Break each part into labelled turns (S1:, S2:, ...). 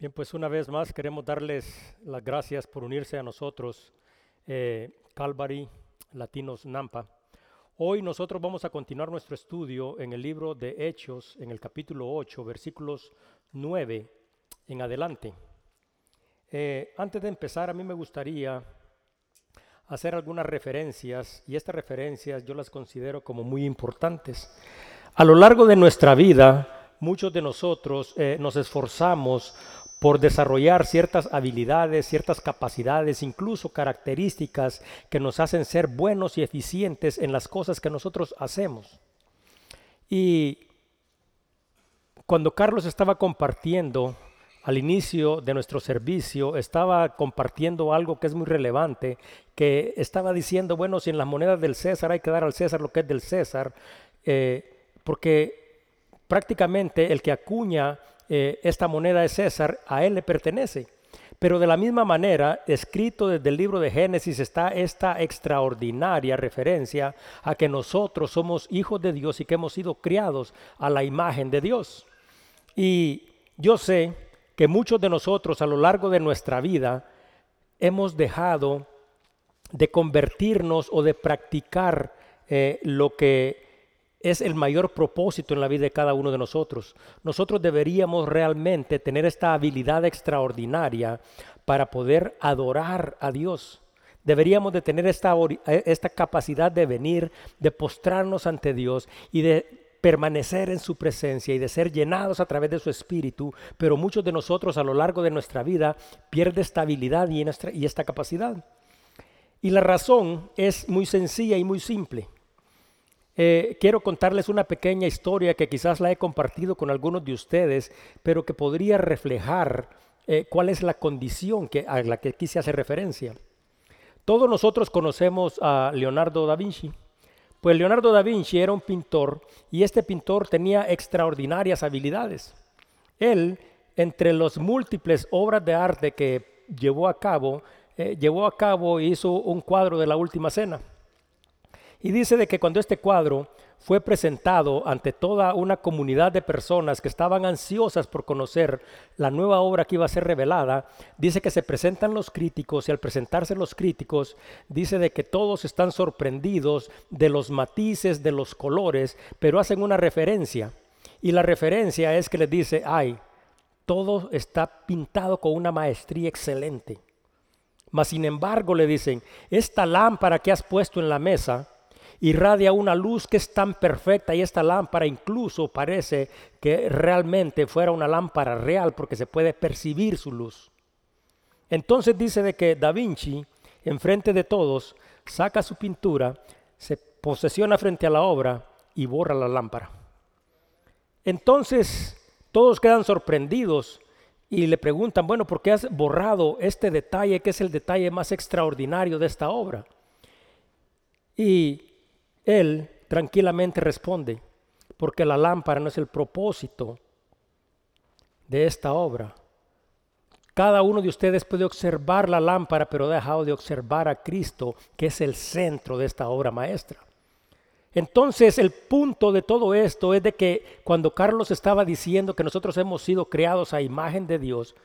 S1: Bien, pues una vez más queremos darles las gracias por unirse a nosotros, eh, Calvary Latinos Nampa. Hoy nosotros vamos a continuar nuestro estudio en el libro de Hechos, en el capítulo 8, versículos 9 en adelante. Eh, antes de empezar, a mí me gustaría hacer algunas referencias y estas referencias yo las considero como muy importantes. A lo largo de nuestra vida, muchos de nosotros eh, nos esforzamos por desarrollar ciertas habilidades, ciertas capacidades, incluso características que nos hacen ser buenos y eficientes en las cosas que nosotros hacemos. Y cuando Carlos estaba compartiendo al inicio de nuestro servicio, estaba compartiendo algo que es muy relevante, que estaba diciendo, bueno, si en las monedas del César hay que dar al César lo que es del César, eh, porque prácticamente el que acuña eh, esta moneda de César, a él le pertenece. Pero de la misma manera, escrito desde el libro de Génesis está esta extraordinaria referencia a que nosotros somos hijos de Dios y que hemos sido criados a la imagen de Dios. Y yo sé que muchos de nosotros a lo largo de nuestra vida hemos dejado de convertirnos o de practicar eh, lo que es el mayor propósito en la vida de cada uno de nosotros. Nosotros deberíamos realmente tener esta habilidad extraordinaria para poder adorar a Dios. Deberíamos de tener esta, eh, esta capacidad de venir, de postrarnos ante Dios y de permanecer en su presencia y de ser llenados a través de su espíritu, pero muchos de nosotros a lo largo de nuestra vida pierde esta habilidad y, y esta capacidad. Y la razón es muy sencilla y muy simple. Eh, quiero contarles una pequeña historia que quizás la he compartido con algunos de ustedes, pero que podría reflejar eh, cuál es la condición a la que quise hacer referencia. Todos nosotros conocemos a Leonardo da Vinci. Pues Leonardo da Vinci era un pintor y este pintor tenía extraordinarias habilidades. Él, entre las múltiples obras de arte que llevó a cabo, eh, llevó a cabo e hizo un cuadro de la Última Cena. Y dice de que cuando este cuadro fue presentado ante toda una comunidad de personas que estaban ansiosas por conocer la nueva obra que iba a ser revelada, dice que se presentan los críticos y al presentarse los críticos, dice de que todos están sorprendidos de los matices, de los colores, pero hacen una referencia. Y la referencia es que les dice, ay, todo está pintado con una maestría excelente. Mas sin embargo le dicen, esta lámpara que has puesto en la mesa, irradia una luz que es tan perfecta y esta lámpara incluso parece que realmente fuera una lámpara real porque se puede percibir su luz. Entonces dice de que Da Vinci, enfrente de todos, saca su pintura, se posesiona frente a la obra y borra la lámpara. Entonces todos quedan sorprendidos y le preguntan, bueno, ¿por qué has borrado este detalle que es el detalle más extraordinario de esta obra? Y él tranquilamente responde, porque la lámpara no es el propósito de esta obra. Cada uno de ustedes puede observar la lámpara, pero ha dejado de observar a Cristo, que es el centro de esta obra maestra. Entonces el punto de todo esto es de que cuando Carlos estaba diciendo que nosotros hemos sido creados a imagen de Dios,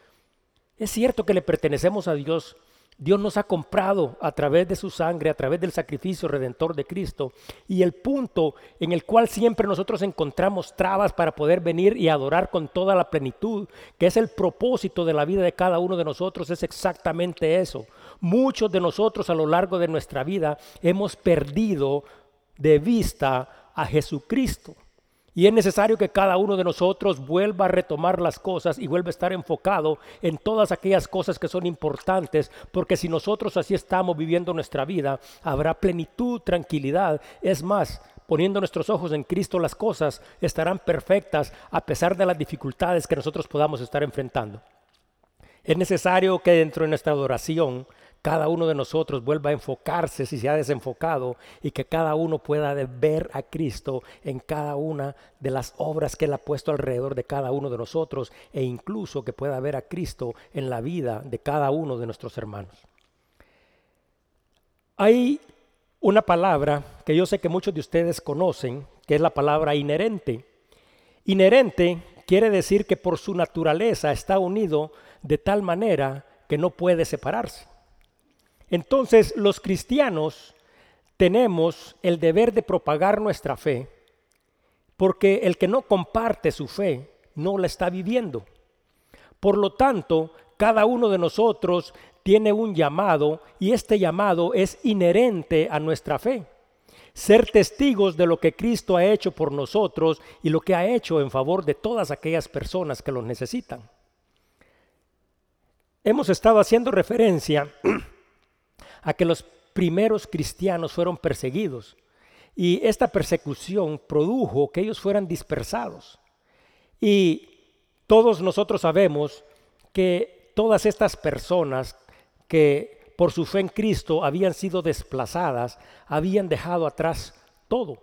S1: es cierto que le pertenecemos a Dios, Dios nos ha comprado a través de su sangre, a través del sacrificio redentor de Cristo. Y el punto en el cual siempre nosotros encontramos trabas para poder venir y adorar con toda la plenitud, que es el propósito de la vida de cada uno de nosotros, es exactamente eso. Muchos de nosotros a lo largo de nuestra vida hemos perdido de vista a Jesucristo. Y es necesario que cada uno de nosotros vuelva a retomar las cosas y vuelva a estar enfocado en todas aquellas cosas que son importantes, porque si nosotros así estamos viviendo nuestra vida, habrá plenitud, tranquilidad. Es más, poniendo nuestros ojos en Cristo, las cosas estarán perfectas a pesar de las dificultades que nosotros podamos estar enfrentando. Es necesario que dentro de nuestra adoración cada uno de nosotros vuelva a enfocarse si se ha desenfocado y que cada uno pueda ver a Cristo en cada una de las obras que Él ha puesto alrededor de cada uno de nosotros e incluso que pueda ver a Cristo en la vida de cada uno de nuestros hermanos. Hay una palabra que yo sé que muchos de ustedes conocen, que es la palabra inherente. Inherente quiere decir que por su naturaleza está unido de tal manera que no puede separarse. Entonces los cristianos tenemos el deber de propagar nuestra fe, porque el que no comparte su fe no la está viviendo. Por lo tanto, cada uno de nosotros tiene un llamado y este llamado es inherente a nuestra fe. Ser testigos de lo que Cristo ha hecho por nosotros y lo que ha hecho en favor de todas aquellas personas que lo necesitan. Hemos estado haciendo referencia a que los primeros cristianos fueron perseguidos y esta persecución produjo que ellos fueran dispersados. Y todos nosotros sabemos que todas estas personas que por su fe en Cristo habían sido desplazadas, habían dejado atrás todo.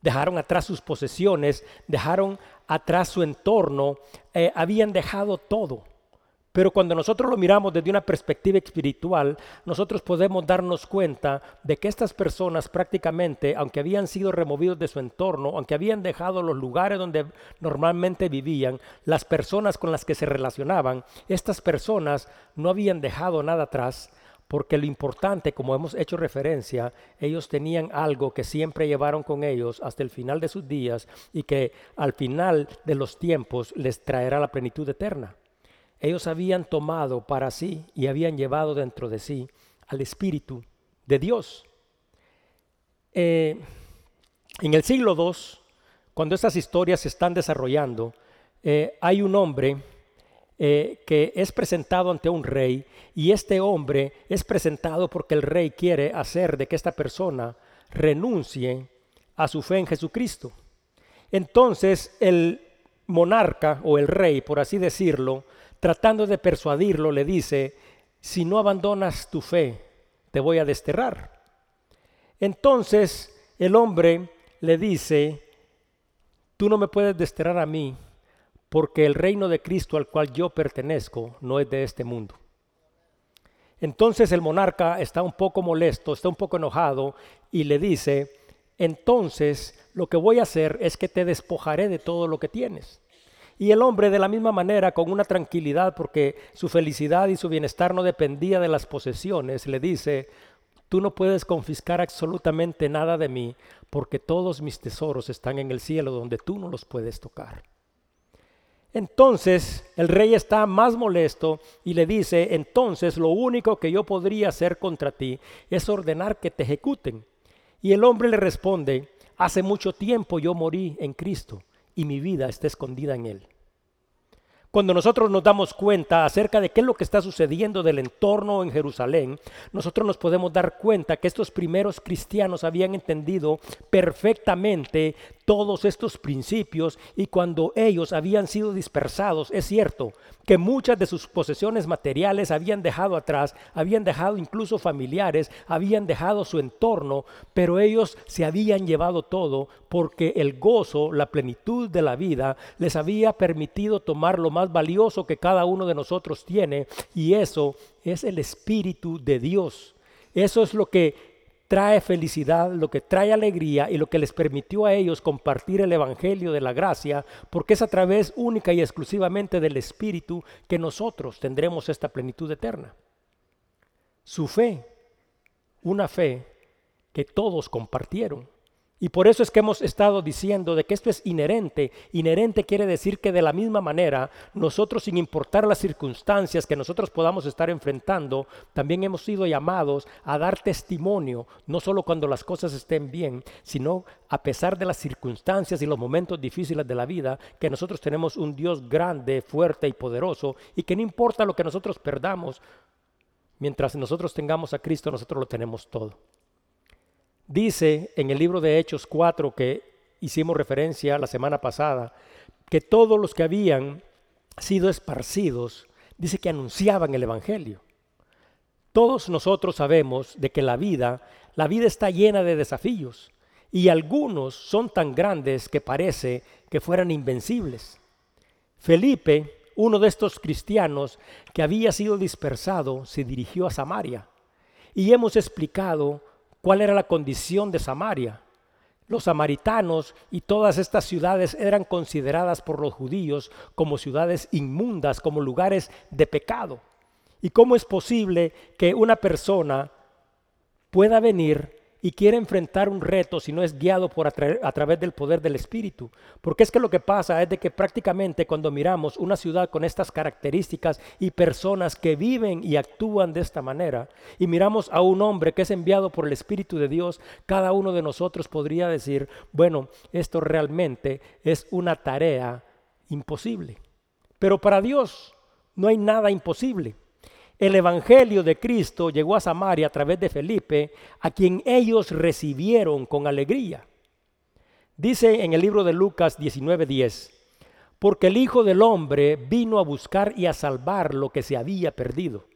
S1: Dejaron atrás sus posesiones, dejaron atrás su entorno, eh, habían dejado todo. Pero cuando nosotros lo miramos desde una perspectiva espiritual, nosotros podemos darnos cuenta de que estas personas prácticamente, aunque habían sido removidos de su entorno, aunque habían dejado los lugares donde normalmente vivían, las personas con las que se relacionaban, estas personas no habían dejado nada atrás, porque lo importante, como hemos hecho referencia, ellos tenían algo que siempre llevaron con ellos hasta el final de sus días y que al final de los tiempos les traerá la plenitud eterna ellos habían tomado para sí y habían llevado dentro de sí al Espíritu de Dios. Eh, en el siglo II, cuando estas historias se están desarrollando, eh, hay un hombre eh, que es presentado ante un rey y este hombre es presentado porque el rey quiere hacer de que esta persona renuncie a su fe en Jesucristo. Entonces el monarca o el rey, por así decirlo, tratando de persuadirlo, le dice, si no abandonas tu fe, te voy a desterrar. Entonces el hombre le dice, tú no me puedes desterrar a mí, porque el reino de Cristo al cual yo pertenezco no es de este mundo. Entonces el monarca está un poco molesto, está un poco enojado y le dice, entonces lo que voy a hacer es que te despojaré de todo lo que tienes. Y el hombre de la misma manera, con una tranquilidad, porque su felicidad y su bienestar no dependía de las posesiones, le dice, tú no puedes confiscar absolutamente nada de mí, porque todos mis tesoros están en el cielo donde tú no los puedes tocar. Entonces el rey está más molesto y le dice, entonces lo único que yo podría hacer contra ti es ordenar que te ejecuten. Y el hombre le responde, hace mucho tiempo yo morí en Cristo y mi vida está escondida en Él. Cuando nosotros nos damos cuenta acerca de qué es lo que está sucediendo del entorno en Jerusalén, nosotros nos podemos dar cuenta que estos primeros cristianos habían entendido perfectamente todos estos principios y cuando ellos habían sido dispersados, es cierto que muchas de sus posesiones materiales habían dejado atrás, habían dejado incluso familiares, habían dejado su entorno, pero ellos se habían llevado todo porque el gozo, la plenitud de la vida les había permitido tomar lo más valioso que cada uno de nosotros tiene y eso es el Espíritu de Dios. Eso es lo que trae felicidad, lo que trae alegría y lo que les permitió a ellos compartir el Evangelio de la gracia, porque es a través única y exclusivamente del Espíritu que nosotros tendremos esta plenitud eterna. Su fe, una fe que todos compartieron. Y por eso es que hemos estado diciendo de que esto es inherente. Inherente quiere decir que de la misma manera nosotros, sin importar las circunstancias que nosotros podamos estar enfrentando, también hemos sido llamados a dar testimonio, no solo cuando las cosas estén bien, sino a pesar de las circunstancias y los momentos difíciles de la vida, que nosotros tenemos un Dios grande, fuerte y poderoso, y que no importa lo que nosotros perdamos, mientras nosotros tengamos a Cristo, nosotros lo tenemos todo. Dice en el libro de Hechos 4 que hicimos referencia la semana pasada, que todos los que habían sido esparcidos, dice que anunciaban el Evangelio. Todos nosotros sabemos de que la vida, la vida está llena de desafíos y algunos son tan grandes que parece que fueran invencibles. Felipe, uno de estos cristianos que había sido dispersado, se dirigió a Samaria y hemos explicado cuál era la condición de Samaria. los samaritanos y todas estas ciudades eran consideradas por los judíos como ciudades inmundas, como lugares de pecado. ¿Y cómo es posible que una persona pueda venir y quiere enfrentar un reto si no es guiado por a, través del poder del Espíritu. Porque es que lo que pasa es de que prácticamente cuando miramos una ciudad con estas características y personas que viven y actúan de esta manera, y miramos a un hombre que es enviado por el Espíritu de Dios, cada uno de nosotros podría decir, bueno, esto realmente es una tarea imposible. Pero para Dios no hay nada imposible. El Evangelio de Cristo llegó a Samaria a través de Felipe, a quien ellos recibieron con alegría. Dice en el libro de Lucas 19:10, porque el Hijo del Hombre vino a buscar y a salvar lo que se había perdido.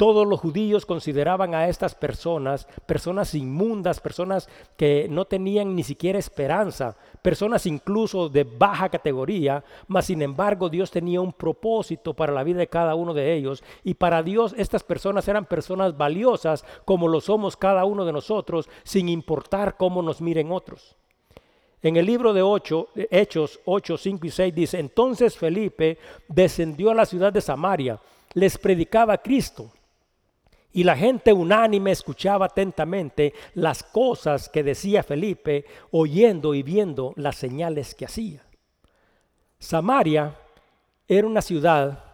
S1: Todos los judíos consideraban a estas personas personas inmundas, personas que no tenían ni siquiera esperanza, personas incluso de baja categoría, mas sin embargo Dios tenía un propósito para la vida de cada uno de ellos y para Dios estas personas eran personas valiosas como lo somos cada uno de nosotros, sin importar cómo nos miren otros. En el libro de Hechos 8, 5 y 6 dice, entonces Felipe descendió a la ciudad de Samaria, les predicaba a Cristo y la gente unánime escuchaba atentamente las cosas que decía Felipe, oyendo y viendo las señales que hacía. Samaria era una ciudad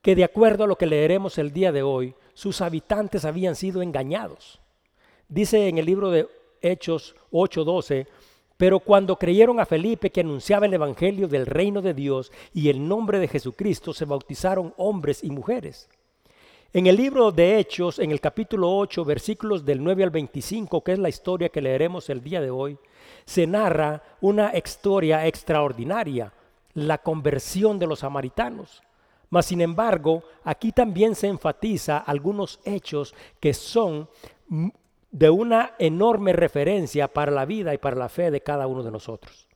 S1: que de acuerdo a lo que leeremos el día de hoy, sus habitantes habían sido engañados. Dice en el libro de Hechos 8:12, pero cuando creyeron a Felipe que anunciaba el Evangelio del reino de Dios y el nombre de Jesucristo, se bautizaron hombres y mujeres. En el libro de Hechos, en el capítulo 8, versículos del 9 al 25, que es la historia que leeremos el día de hoy, se narra una historia extraordinaria, la conversión de los samaritanos. Mas, sin embargo, aquí también se enfatiza algunos hechos que son de una enorme referencia para la vida y para la fe de cada uno de nosotros.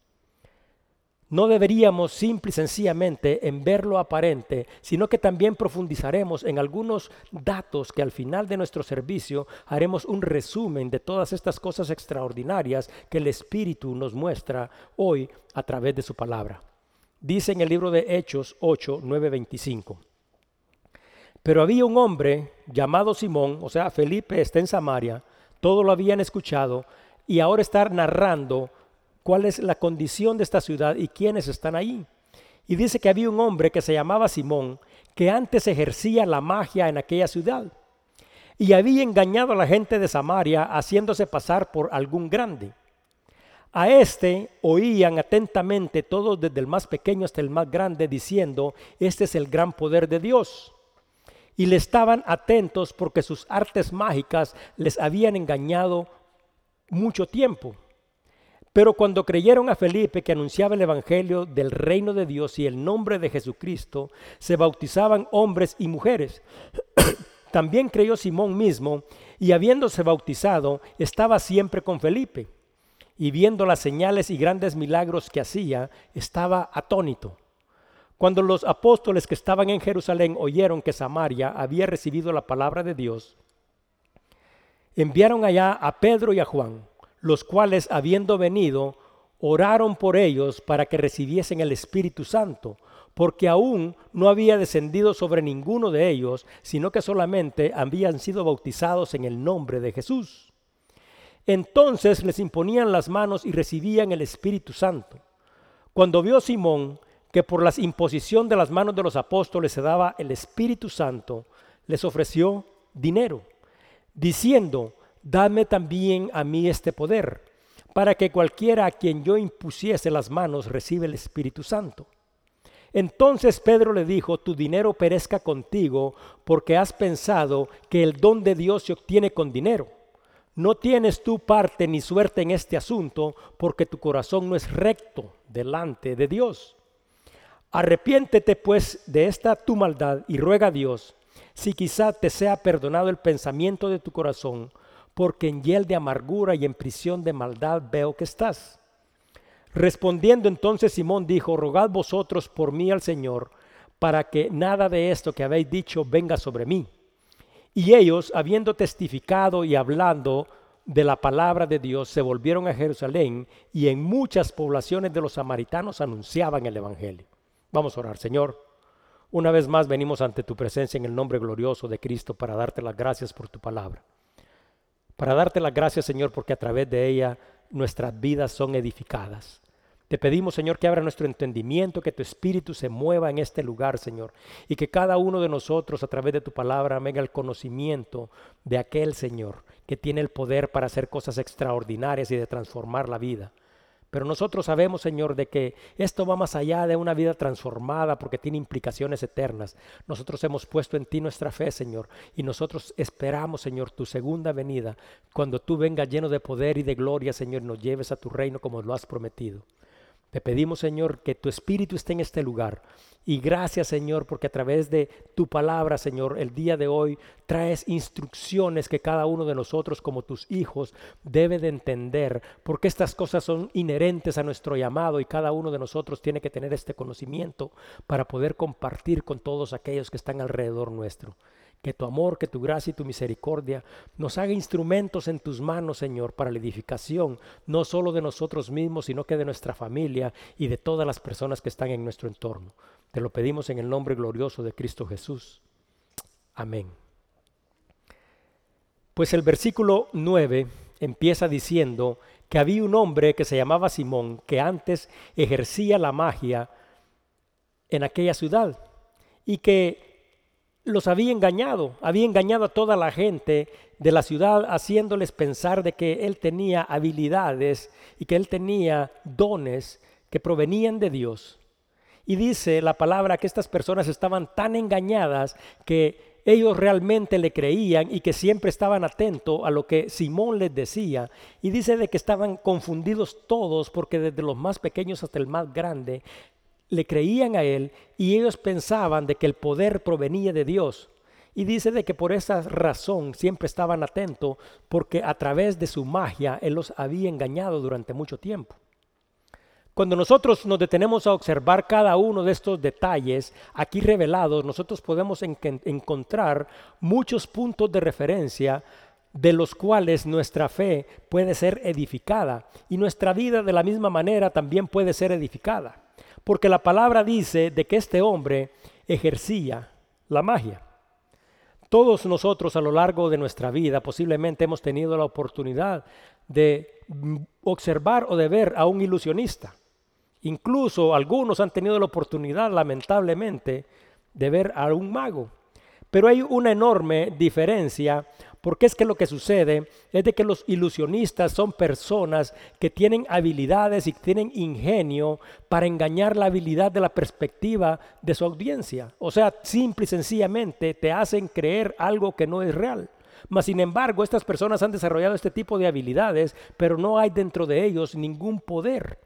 S1: No deberíamos simple y sencillamente en ver lo aparente, sino que también profundizaremos en algunos datos que al final de nuestro servicio haremos un resumen de todas estas cosas extraordinarias que el Espíritu nos muestra hoy a través de su palabra. Dice en el libro de Hechos 8, 9, 25. Pero había un hombre llamado Simón, o sea, Felipe está en Samaria, todo lo habían escuchado y ahora está narrando cuál es la condición de esta ciudad y quiénes están ahí. Y dice que había un hombre que se llamaba Simón, que antes ejercía la magia en aquella ciudad. Y había engañado a la gente de Samaria haciéndose pasar por algún grande. A este oían atentamente todos desde el más pequeño hasta el más grande diciendo, este es el gran poder de Dios. Y le estaban atentos porque sus artes mágicas les habían engañado mucho tiempo. Pero cuando creyeron a Felipe que anunciaba el Evangelio del reino de Dios y el nombre de Jesucristo, se bautizaban hombres y mujeres. También creyó Simón mismo y habiéndose bautizado, estaba siempre con Felipe. Y viendo las señales y grandes milagros que hacía, estaba atónito. Cuando los apóstoles que estaban en Jerusalén oyeron que Samaria había recibido la palabra de Dios, enviaron allá a Pedro y a Juan los cuales habiendo venido, oraron por ellos para que recibiesen el Espíritu Santo, porque aún no había descendido sobre ninguno de ellos, sino que solamente habían sido bautizados en el nombre de Jesús. Entonces les imponían las manos y recibían el Espíritu Santo. Cuando vio Simón que por la imposición de las manos de los apóstoles se daba el Espíritu Santo, les ofreció dinero, diciendo, dame también a mí este poder, para que cualquiera a quien yo impusiese las manos reciba el Espíritu Santo. Entonces Pedro le dijo, tu dinero perezca contigo, porque has pensado que el don de Dios se obtiene con dinero. No tienes tú parte ni suerte en este asunto, porque tu corazón no es recto delante de Dios. Arrepiéntete pues de esta tu maldad y ruega a Dios, si quizá te sea perdonado el pensamiento de tu corazón, porque en hiel de amargura y en prisión de maldad veo que estás. Respondiendo entonces Simón dijo, rogad vosotros por mí al Señor, para que nada de esto que habéis dicho venga sobre mí. Y ellos, habiendo testificado y hablando de la palabra de Dios se volvieron a Jerusalén y en muchas poblaciones de los samaritanos anunciaban el Evangelio. Vamos a orar, Señor. Una vez más venimos ante tu presencia en el nombre glorioso de Cristo para darte las gracias por tu palabra. Para darte las gracias, Señor, porque a través de ella nuestras vidas son edificadas. Te pedimos, Señor, que abra nuestro entendimiento, que tu espíritu se mueva en este lugar, Señor, y que cada uno de nosotros, a través de tu palabra, venga el conocimiento de aquel Señor que tiene el poder para hacer cosas extraordinarias y de transformar la vida. Pero nosotros sabemos, Señor, de que esto va más allá de una vida transformada porque tiene implicaciones eternas. Nosotros hemos puesto en ti nuestra fe, Señor, y nosotros esperamos, Señor, tu segunda venida, cuando tú vengas lleno de poder y de gloria, Señor, y nos lleves a tu reino como lo has prometido. Te pedimos, Señor, que tu Espíritu esté en este lugar. Y gracias, Señor, porque a través de tu palabra, Señor, el día de hoy traes instrucciones que cada uno de nosotros como tus hijos debe de entender, porque estas cosas son inherentes a nuestro llamado y cada uno de nosotros tiene que tener este conocimiento para poder compartir con todos aquellos que están alrededor nuestro. Que tu amor, que tu gracia y tu misericordia nos haga instrumentos en tus manos, Señor, para la edificación, no solo de nosotros mismos, sino que de nuestra familia y de todas las personas que están en nuestro entorno. Te lo pedimos en el nombre glorioso de Cristo Jesús. Amén. Pues el versículo 9 empieza diciendo que había un hombre que se llamaba Simón, que antes ejercía la magia en aquella ciudad y que los había engañado, había engañado a toda la gente de la ciudad haciéndoles pensar de que él tenía habilidades y que él tenía dones que provenían de Dios. Y dice la palabra que estas personas estaban tan engañadas que ellos realmente le creían y que siempre estaban atentos a lo que Simón les decía. Y dice de que estaban confundidos todos porque desde los más pequeños hasta el más grande le creían a él y ellos pensaban de que el poder provenía de Dios. Y dice de que por esa razón siempre estaban atentos porque a través de su magia él los había engañado durante mucho tiempo. Cuando nosotros nos detenemos a observar cada uno de estos detalles aquí revelados, nosotros podemos encontrar muchos puntos de referencia de los cuales nuestra fe puede ser edificada y nuestra vida de la misma manera también puede ser edificada. Porque la palabra dice de que este hombre ejercía la magia. Todos nosotros a lo largo de nuestra vida posiblemente hemos tenido la oportunidad de observar o de ver a un ilusionista. Incluso algunos han tenido la oportunidad, lamentablemente, de ver a un mago. Pero hay una enorme diferencia porque es que lo que sucede es de que los ilusionistas son personas que tienen habilidades y tienen ingenio para engañar la habilidad de la perspectiva de su audiencia. O sea, simple y sencillamente te hacen creer algo que no es real. Mas, sin embargo, estas personas han desarrollado este tipo de habilidades, pero no hay dentro de ellos ningún poder.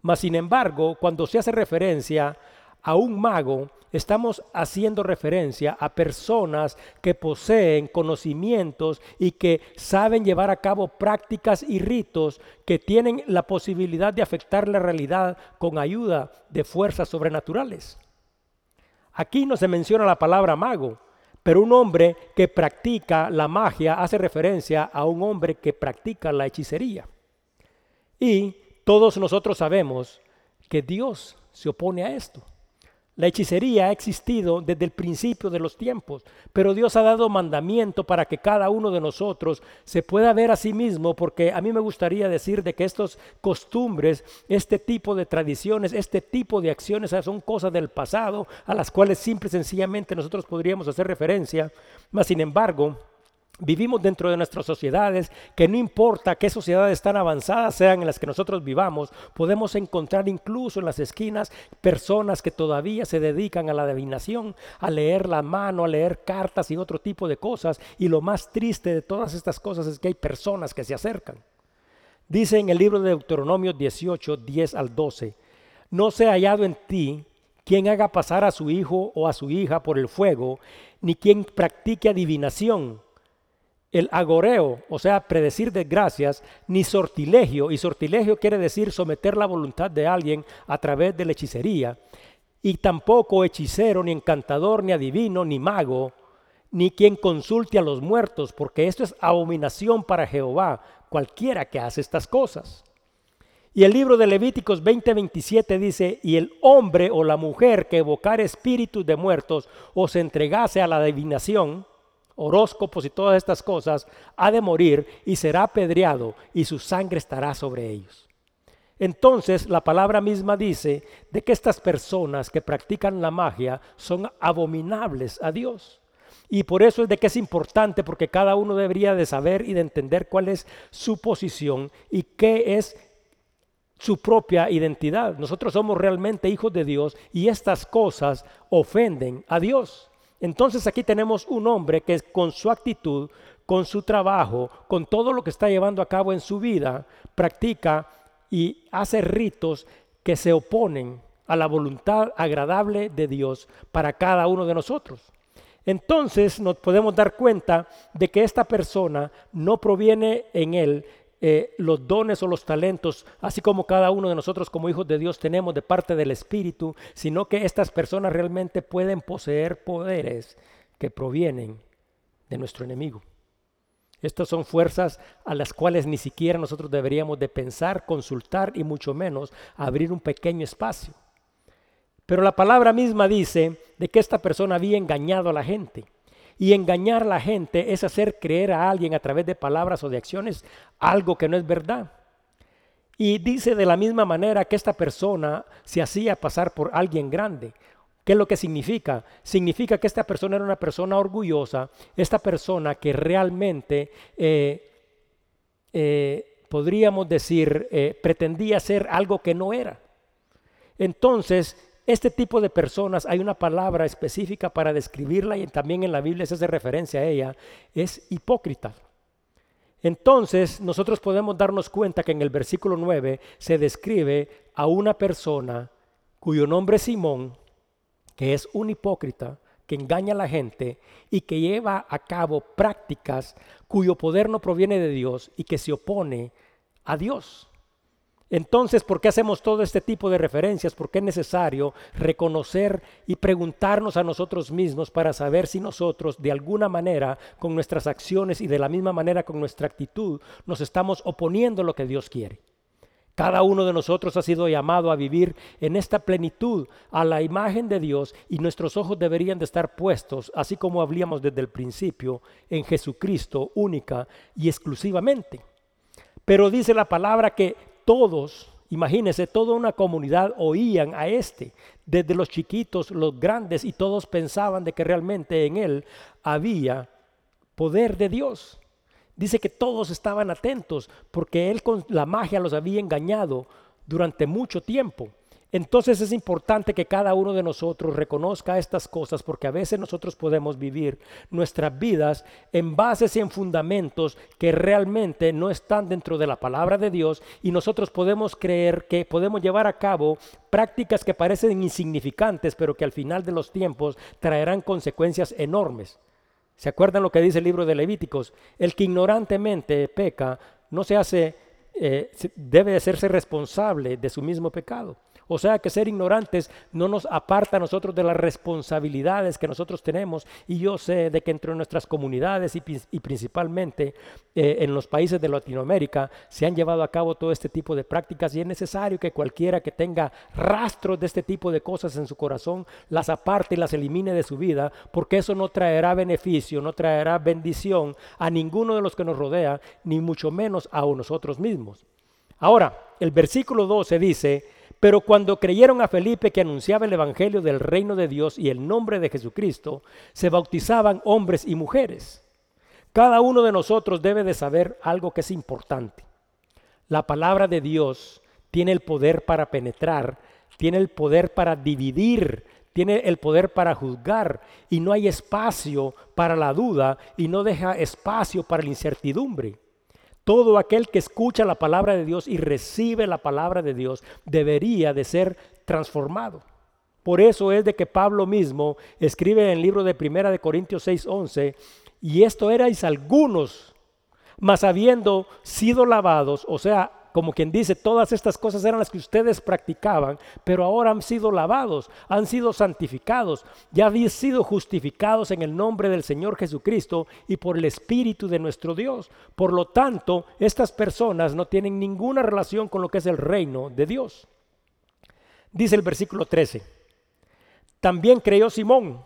S1: Mas, sin embargo, cuando se hace referencia a un mago, estamos haciendo referencia a personas que poseen conocimientos y que saben llevar a cabo prácticas y ritos que tienen la posibilidad de afectar la realidad con ayuda de fuerzas sobrenaturales. Aquí no se menciona la palabra mago, pero un hombre que practica la magia hace referencia a un hombre que practica la hechicería. Y todos nosotros sabemos que Dios se opone a esto. La hechicería ha existido desde el principio de los tiempos, pero Dios ha dado mandamiento para que cada uno de nosotros se pueda ver a sí mismo, porque a mí me gustaría decir de que estas costumbres, este tipo de tradiciones, este tipo de acciones son cosas del pasado a las cuales simple y sencillamente nosotros podríamos hacer referencia, mas sin embargo, Vivimos dentro de nuestras sociedades, que no importa qué sociedades tan avanzadas sean en las que nosotros vivamos, podemos encontrar incluso en las esquinas personas que todavía se dedican a la adivinación, a leer la mano, a leer cartas y otro tipo de cosas. Y lo más triste de todas estas cosas es que hay personas que se acercan. Dice en el libro de Deuteronomio 18, 10 al 12, no se ha hallado en ti quien haga pasar a su hijo o a su hija por el fuego, ni quien practique adivinación el agoreo, o sea, predecir desgracias, ni sortilegio, y sortilegio quiere decir someter la voluntad de alguien a través de la hechicería, y tampoco hechicero, ni encantador, ni adivino, ni mago, ni quien consulte a los muertos, porque esto es abominación para Jehová, cualquiera que hace estas cosas. Y el libro de Levíticos 20:27 dice, y el hombre o la mujer que evocar espíritus de muertos o se entregase a la adivinación, horóscopos y todas estas cosas, ha de morir y será apedreado y su sangre estará sobre ellos. Entonces la palabra misma dice de que estas personas que practican la magia son abominables a Dios. Y por eso es de que es importante, porque cada uno debería de saber y de entender cuál es su posición y qué es su propia identidad. Nosotros somos realmente hijos de Dios y estas cosas ofenden a Dios. Entonces aquí tenemos un hombre que con su actitud, con su trabajo, con todo lo que está llevando a cabo en su vida, practica y hace ritos que se oponen a la voluntad agradable de Dios para cada uno de nosotros. Entonces nos podemos dar cuenta de que esta persona no proviene en él eh, los dones o los talentos, así como cada uno de nosotros como hijos de Dios tenemos de parte del Espíritu, sino que estas personas realmente pueden poseer poderes que provienen de nuestro enemigo. Estas son fuerzas a las cuales ni siquiera nosotros deberíamos de pensar, consultar y mucho menos abrir un pequeño espacio. Pero la palabra misma dice de que esta persona había engañado a la gente. Y engañar a la gente es hacer creer a alguien a través de palabras o de acciones algo que no es verdad. Y dice de la misma manera que esta persona se hacía pasar por alguien grande. ¿Qué es lo que significa? Significa que esta persona era una persona orgullosa, esta persona que realmente eh, eh, podríamos decir eh, pretendía ser algo que no era. Entonces, este tipo de personas, hay una palabra específica para describirla y también en la Biblia se hace referencia a ella, es hipócrita. Entonces nosotros podemos darnos cuenta que en el versículo 9 se describe a una persona cuyo nombre es Simón, que es un hipócrita, que engaña a la gente y que lleva a cabo prácticas cuyo poder no proviene de Dios y que se opone a Dios. Entonces, ¿por qué hacemos todo este tipo de referencias? Porque es necesario reconocer y preguntarnos a nosotros mismos para saber si nosotros, de alguna manera, con nuestras acciones y de la misma manera con nuestra actitud, nos estamos oponiendo a lo que Dios quiere. Cada uno de nosotros ha sido llamado a vivir en esta plenitud, a la imagen de Dios, y nuestros ojos deberían de estar puestos, así como hablamos desde el principio, en Jesucristo única y exclusivamente. Pero dice la palabra que todos, imagínense, toda una comunidad oían a este, desde los chiquitos, los grandes, y todos pensaban de que realmente en él había poder de Dios. Dice que todos estaban atentos porque él con la magia los había engañado durante mucho tiempo. Entonces es importante que cada uno de nosotros reconozca estas cosas porque a veces nosotros podemos vivir nuestras vidas en bases y en fundamentos que realmente no están dentro de la palabra de Dios y nosotros podemos creer que podemos llevar a cabo prácticas que parecen insignificantes pero que al final de los tiempos traerán consecuencias enormes. ¿Se acuerdan lo que dice el libro de Levíticos? El que ignorantemente peca no se hace, eh, debe de hacerse responsable de su mismo pecado. O sea que ser ignorantes no nos aparta a nosotros de las responsabilidades que nosotros tenemos. Y yo sé de que entre nuestras comunidades y, principalmente eh, en los países de Latinoamérica se han llevado a cabo todo este tipo de prácticas y es necesario que cualquiera que tenga rastros de este tipo de cosas en su corazón las aparte y las elimine de su vida porque eso no traerá beneficio, no traerá bendición a ninguno de los que nos rodea, ni mucho menos a nosotros mismos. Ahora, el versículo 12 dice, pero cuando creyeron a Felipe que anunciaba el Evangelio del reino de Dios y el nombre de Jesucristo, se bautizaban hombres y mujeres. Cada uno de nosotros debe de saber algo que es importante. La palabra de Dios tiene el poder para penetrar, tiene el poder para dividir, tiene el poder para juzgar y no hay espacio para la duda y no deja espacio para la incertidumbre. Todo aquel que escucha la palabra de Dios y recibe la palabra de Dios debería de ser transformado. Por eso es de que Pablo mismo escribe en el libro de Primera de Corintios 6:11, y esto erais algunos, mas habiendo sido lavados, o sea, como quien dice, todas estas cosas eran las que ustedes practicaban, pero ahora han sido lavados, han sido santificados, ya habían sido justificados en el nombre del Señor Jesucristo y por el Espíritu de nuestro Dios. Por lo tanto, estas personas no tienen ninguna relación con lo que es el reino de Dios. Dice el versículo 13, también creyó Simón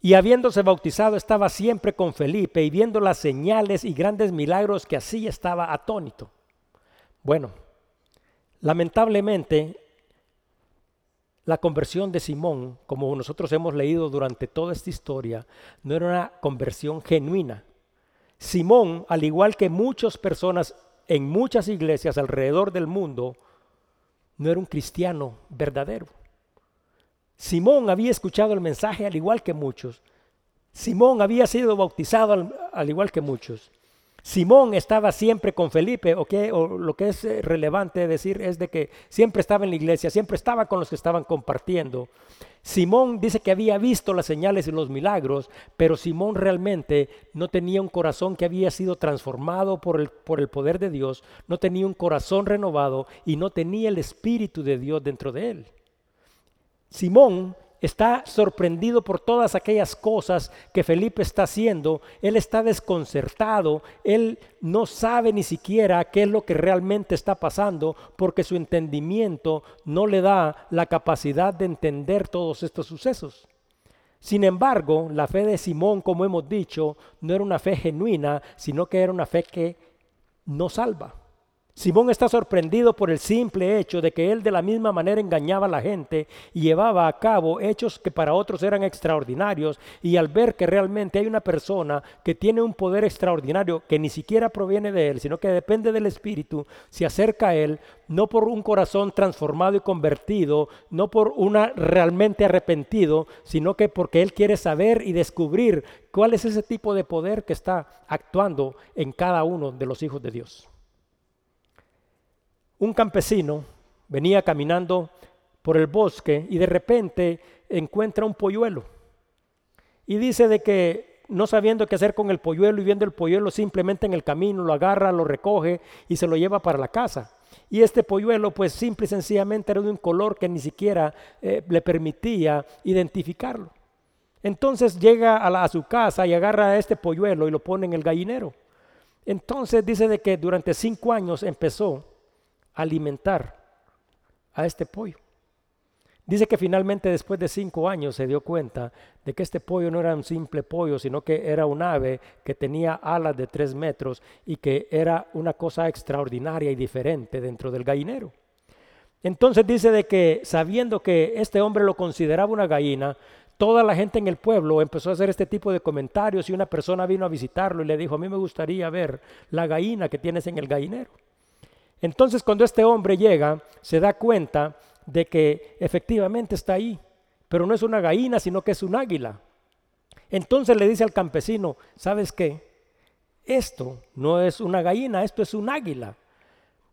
S1: y habiéndose bautizado estaba siempre con Felipe y viendo las señales y grandes milagros que hacía estaba atónito. Bueno, lamentablemente la conversión de Simón, como nosotros hemos leído durante toda esta historia, no era una conversión genuina. Simón, al igual que muchas personas en muchas iglesias alrededor del mundo, no era un cristiano verdadero. Simón había escuchado el mensaje al igual que muchos. Simón había sido bautizado al, igual que muchos. Simón estaba siempre con Felipe, o, o lo que es eh, relevante decir es de que siempre estaba en la iglesia, siempre estaba con los que estaban compartiendo. Simón dice que había visto las señales y los milagros, pero Simón realmente no tenía un corazón que había sido transformado por el, por el poder de Dios, no tenía un corazón renovado y no tenía el Espíritu de Dios dentro de él. Simón está sorprendido por todas aquellas cosas que Felipe está haciendo. Él está desconcertado. Él no sabe ni siquiera qué es lo que realmente está pasando porque su entendimiento no le da la capacidad de entender todos estos sucesos. Sin embargo, la fe de Simón, como hemos dicho, no era una fe genuina, sino que era una fe que no salva. Simón está sorprendido por el simple hecho de que él de la misma manera engañaba a la gente y llevaba a cabo hechos que para otros eran extraordinarios y al ver que realmente hay una persona que tiene un poder extraordinario que ni siquiera proviene de él, sino que depende del Espíritu, se acerca a él no por un corazón transformado y convertido, no por una realmente arrepentido, sino que porque él quiere saber y descubrir cuál es ese tipo de poder que está actuando en cada uno de los hijos de Dios un campesino venía caminando por el bosque y de repente encuentra un polluelo. Y dice de que no sabiendo qué hacer con el polluelo y viendo el polluelo simplemente en el camino, lo agarra, lo recoge y se lo lleva para la casa. Y este polluelo pues simple y sencillamente era de un color que ni siquiera eh, le permitía identificarlo. Entonces llega a, a su casa y agarra a este polluelo y lo pone en el gallinero. Entonces dice de que durante cinco años empezó alimentar a este pollo. Dice que finalmente después de cinco años se dio cuenta de que este pollo no era un simple pollo, sino que era un ave que tenía alas de tres metros y que era una cosa extraordinaria y diferente dentro del gallinero. Entonces dice de que sabiendo que este hombre lo consideraba una gallina, toda la gente en el pueblo empezó a hacer este tipo de comentarios y una persona vino a visitarlo y le dijo, a mí me gustaría ver la gallina que tienes en el gallinero. Entonces cuando este hombre llega, se da cuenta de que efectivamente está ahí, pero no es una gallina, sino que es un águila. Entonces le dice al campesino, ¿sabes qué? Esto no es una gallina, esto es un águila.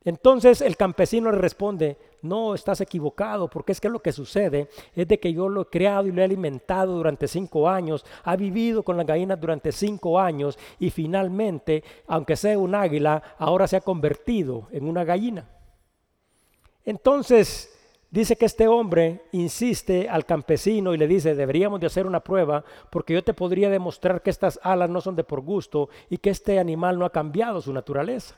S1: Entonces el campesino le responde, no, estás equivocado, porque es que lo que sucede es de que yo lo he creado y lo he alimentado durante cinco años, ha vivido con las gallinas durante cinco años y finalmente, aunque sea un águila, ahora se ha convertido en una gallina. Entonces dice que este hombre insiste al campesino y le dice, deberíamos de hacer una prueba porque yo te podría demostrar que estas alas no son de por gusto y que este animal no ha cambiado su naturaleza.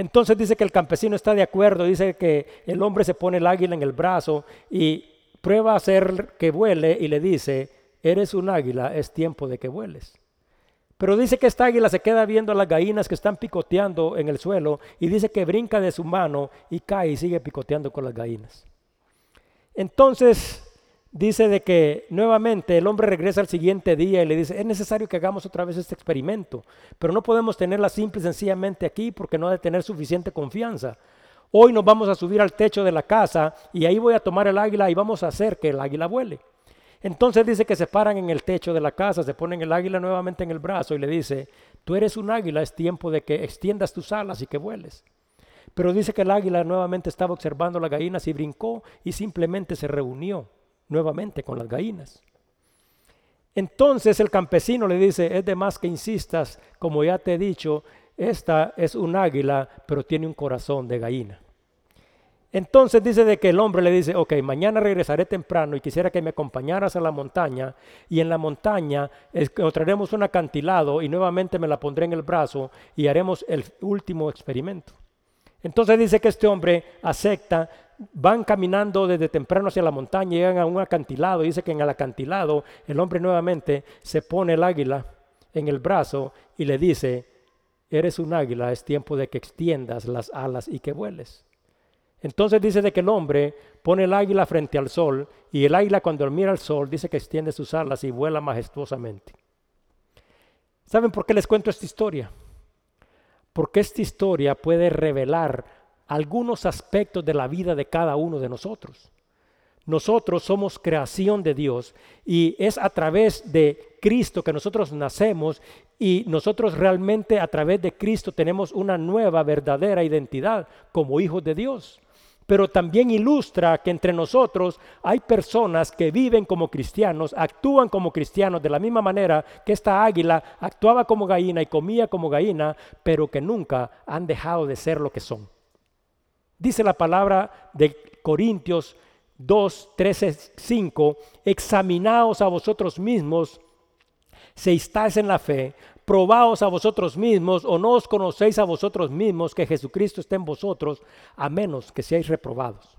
S1: Entonces dice que el campesino está de acuerdo, dice que el hombre se pone el águila en el brazo y prueba a hacer que vuele y le dice, eres un águila, es tiempo de que vueles. Pero dice que esta águila se queda viendo a las gallinas que están picoteando en el suelo y dice que brinca de su mano y cae y sigue picoteando con las gallinas. Entonces dice de que nuevamente el hombre regresa al siguiente día y le dice, es necesario que hagamos otra vez este experimento, pero no podemos tenerla simple y sencillamente aquí porque no ha de tener suficiente confianza. Hoy nos vamos a subir al techo de la casa y ahí voy a tomar el águila y vamos a hacer que el águila vuele. Entonces dice que se paran en el techo de la casa, se ponen el águila nuevamente en el brazo y le dice, tú eres un águila, es tiempo de que extiendas tus alas y que vueles. Pero dice que el águila nuevamente estaba observando las gallinas y brincó y simplemente se reunió nuevamente con las gallinas. Entonces el campesino le dice, es de más que insistas, como ya te he dicho, esta es un águila, pero tiene un corazón de gallina. Entonces dice de que el hombre le dice, ok, mañana regresaré temprano y quisiera que me acompañaras a la montaña y en la montaña encontraremos un acantilado y nuevamente me la pondré en el brazo y haremos el último experimento. Entonces dice que este hombre acepta, van caminando desde temprano hacia la montaña, llegan a un acantilado, dice que en el acantilado el hombre nuevamente se pone el águila en el brazo y le dice, eres un águila, es tiempo de que extiendas las alas y que vueles. Entonces dice de que el hombre pone el águila frente al sol y el águila cuando mira al sol dice que extiende sus alas y vuela majestuosamente. ¿Saben por qué les cuento esta historia? Porque esta historia puede revelar algunos aspectos de la vida de cada uno de nosotros. Nosotros somos creación de Dios y es a través de Cristo que nosotros nacemos y nosotros realmente a través de Cristo tenemos una nueva verdadera identidad como hijos de Dios pero también ilustra que entre nosotros hay personas que viven como cristianos, actúan como cristianos de la misma manera que esta águila actuaba como gallina y comía como gallina, pero que nunca han dejado de ser lo que son. Dice la palabra de Corintios 2, 13, 5, examinaos a vosotros mismos si estáis en la fe, probaos a vosotros mismos o no os conocéis a vosotros mismos que Jesucristo esté en vosotros, a menos que seáis reprobados.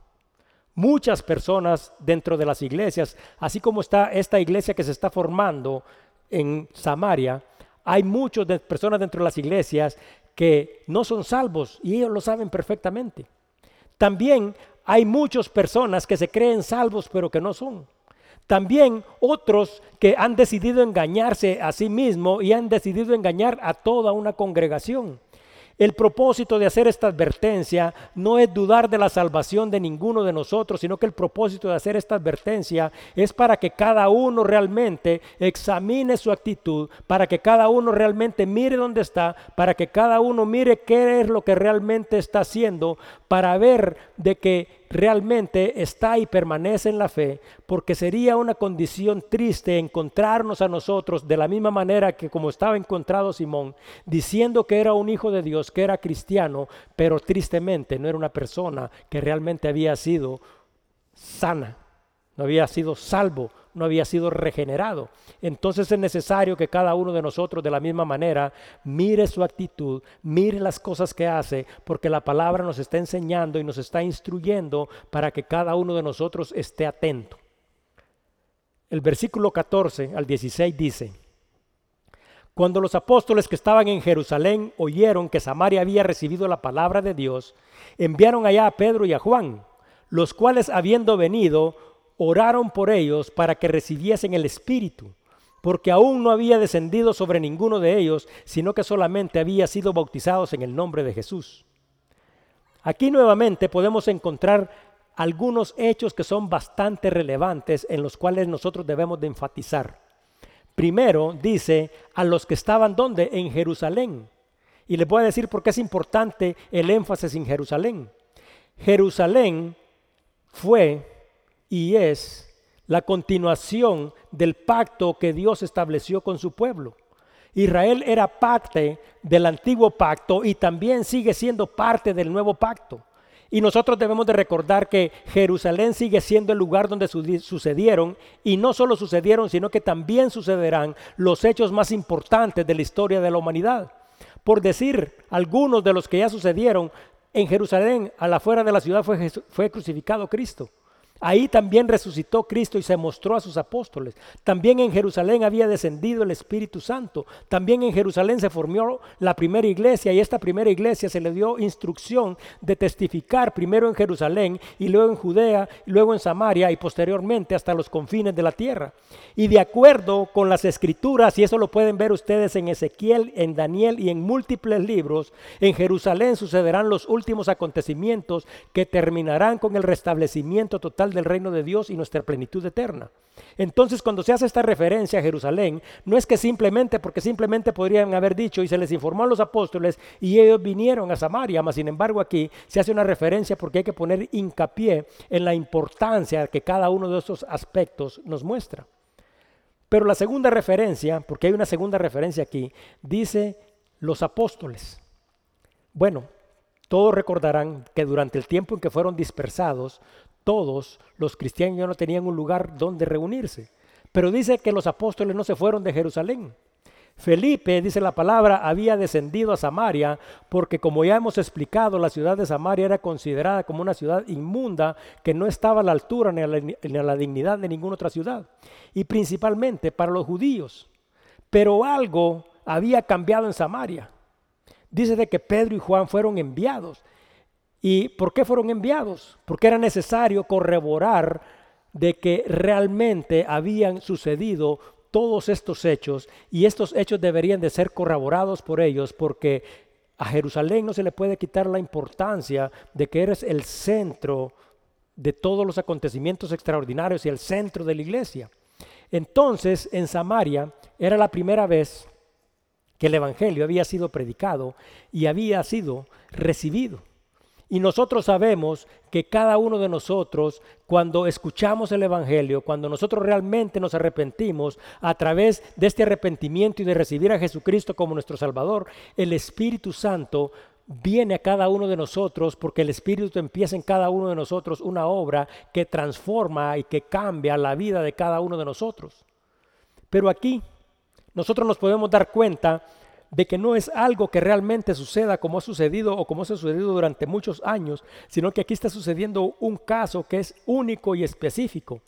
S1: Muchas personas dentro de las iglesias, así como está esta iglesia que se está formando en Samaria, hay muchas personas dentro de las iglesias que no son salvos y ellos lo saben perfectamente. También hay muchas personas que se creen salvos pero que no son. También otros que han decidido engañarse a sí mismos y han decidido engañar a toda una congregación. El propósito de hacer esta advertencia no es dudar de la salvación de ninguno de nosotros, sino que el propósito de hacer esta advertencia es para que cada uno realmente examine su actitud, para que cada uno realmente mire dónde está, para que cada uno mire qué es lo que realmente está haciendo, para ver de que realmente está y permanece en la fe, porque sería una condición triste encontrarnos a nosotros de la misma manera que como estaba encontrado Simón, diciendo que era un hijo de Dios, que era cristiano, pero tristemente no era una persona que realmente había sido sana, no había sido salvo, no había sido regenerado. Entonces es necesario que cada uno de nosotros de la misma manera mire su actitud, mire las cosas que hace, porque la palabra nos está enseñando y nos está instruyendo para que cada uno de nosotros esté atento. El versículo 14 al 16 dice, cuando los apóstoles que estaban en Jerusalén oyeron que Samaria había recibido la palabra de Dios, enviaron allá a Pedro y a Juan, los cuales habiendo venido, oraron por ellos para que recibiesen el Espíritu, porque aún no había descendido sobre ninguno de ellos, sino que solamente había sido bautizados en el nombre de Jesús. Aquí nuevamente podemos encontrar algunos hechos que son bastante relevantes en los cuales nosotros debemos de enfatizar. Primero dice a los que estaban donde? En Jerusalén. Y les voy a decir por qué es importante el énfasis en Jerusalén. Jerusalén fue y es la continuación del pacto que Dios estableció con su pueblo. Israel era parte del antiguo pacto y también sigue siendo parte del nuevo pacto. Y nosotros debemos de recordar que Jerusalén sigue siendo el lugar donde sucedieron, y no solo sucedieron, sino que también sucederán los hechos más importantes de la historia de la humanidad. Por decir algunos de los que ya sucedieron, en Jerusalén, a la afuera de la ciudad, fue crucificado Cristo. Ahí también resucitó Cristo y se mostró a sus apóstoles. También en Jerusalén había descendido el Espíritu Santo. También en Jerusalén se formó la primera iglesia y esta primera iglesia se le dio instrucción de testificar primero en Jerusalén y luego en Judea, y luego en Samaria y posteriormente hasta los confines de la tierra. Y de acuerdo con las escrituras, y eso lo pueden ver ustedes en Ezequiel, en Daniel y en múltiples libros, en Jerusalén sucederán los últimos acontecimientos que terminarán con el restablecimiento total del reino de Dios y nuestra plenitud eterna. Entonces, cuando se hace esta referencia a Jerusalén, no es que simplemente, porque simplemente podrían haber dicho y se les informó a los apóstoles y ellos vinieron a Samaria, mas sin embargo aquí se hace una referencia porque hay que poner hincapié en la importancia que cada uno de estos aspectos nos muestra. Pero la segunda referencia, porque hay una segunda referencia aquí, dice los apóstoles. Bueno, todos recordarán que durante el tiempo en que fueron dispersados, todos los cristianos ya no tenían un lugar donde reunirse. Pero dice que los apóstoles no se fueron de Jerusalén. Felipe, dice la palabra, había descendido a Samaria porque como ya hemos explicado, la ciudad de Samaria era considerada como una ciudad inmunda que no estaba a la altura ni a la, dignidad de ninguna otra ciudad. Y principalmente para los judíos. Pero algo había cambiado en Samaria. Dice de que Pedro y Juan fueron enviados. ¿Y por qué fueron enviados? Porque era necesario corroborar de que realmente habían sucedido todos estos hechos y estos hechos deberían de ser corroborados por ellos porque a Jerusalén no se le puede quitar la importancia de que eres el centro de todos los acontecimientos extraordinarios y el centro de la iglesia. Entonces, en Samaria era la primera vez que el Evangelio había sido predicado y había sido recibido. Y nosotros sabemos que cada uno de nosotros, cuando escuchamos el Evangelio, cuando nosotros realmente nos arrepentimos a través de este arrepentimiento y de recibir a Jesucristo como nuestro Salvador, el Espíritu Santo viene a cada uno de nosotros porque el Espíritu empieza en cada uno de nosotros una obra que transforma y que cambia la vida de cada uno de nosotros. Pero aquí nosotros nos podemos dar cuenta de que no es algo que realmente suceda como ha sucedido o como ha sucedido durante muchos años, sino que aquí está sucediendo un caso que es único y específico.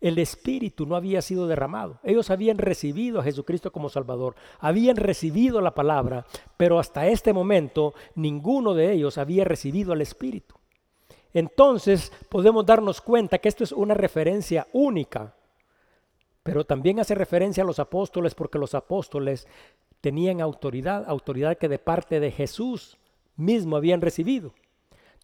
S1: El Espíritu no había sido derramado. Ellos habían recibido a Jesucristo como Salvador, habían recibido la palabra, pero hasta este momento ninguno de ellos había recibido al Espíritu. Entonces podemos darnos cuenta que esto es una referencia única, pero también hace referencia a los apóstoles porque los apóstoles tenían autoridad, autoridad que de parte de Jesús mismo habían recibido.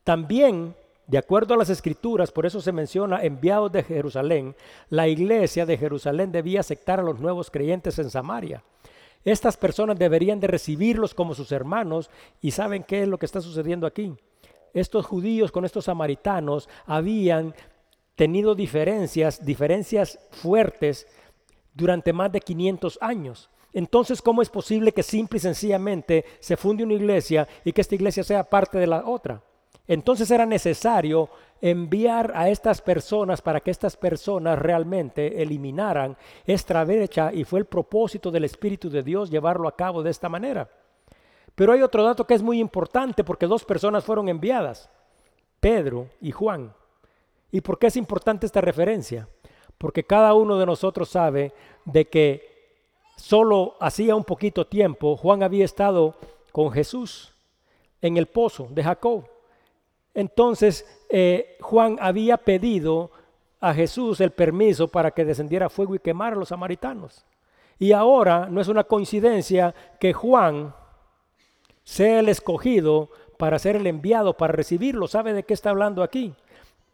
S1: También, de acuerdo a las escrituras, por eso se menciona enviados de Jerusalén, la iglesia de Jerusalén debía aceptar a los nuevos creyentes en Samaria. Estas personas deberían de recibirlos como sus hermanos y saben qué es lo que está sucediendo aquí. Estos judíos con estos samaritanos habían tenido diferencias, diferencias fuertes durante más de 500 años. Entonces, ¿cómo es posible que simple y sencillamente se funde una iglesia y que esta iglesia sea parte de la otra? Entonces era necesario enviar a estas personas para que estas personas realmente eliminaran esta brecha y fue el propósito del Espíritu de Dios llevarlo a cabo de esta manera. Pero hay otro dato que es muy importante porque dos personas fueron enviadas, Pedro y Juan. ¿Y por qué es importante esta referencia? Porque cada uno de nosotros sabe de que Solo hacía un poquito tiempo Juan había estado con Jesús en el pozo de Jacob. Entonces eh, Juan había pedido a Jesús el permiso para que descendiera fuego y quemara a los samaritanos. Y ahora no es una coincidencia que Juan sea el escogido para ser el enviado, para recibirlo. ¿Sabe de qué está hablando aquí?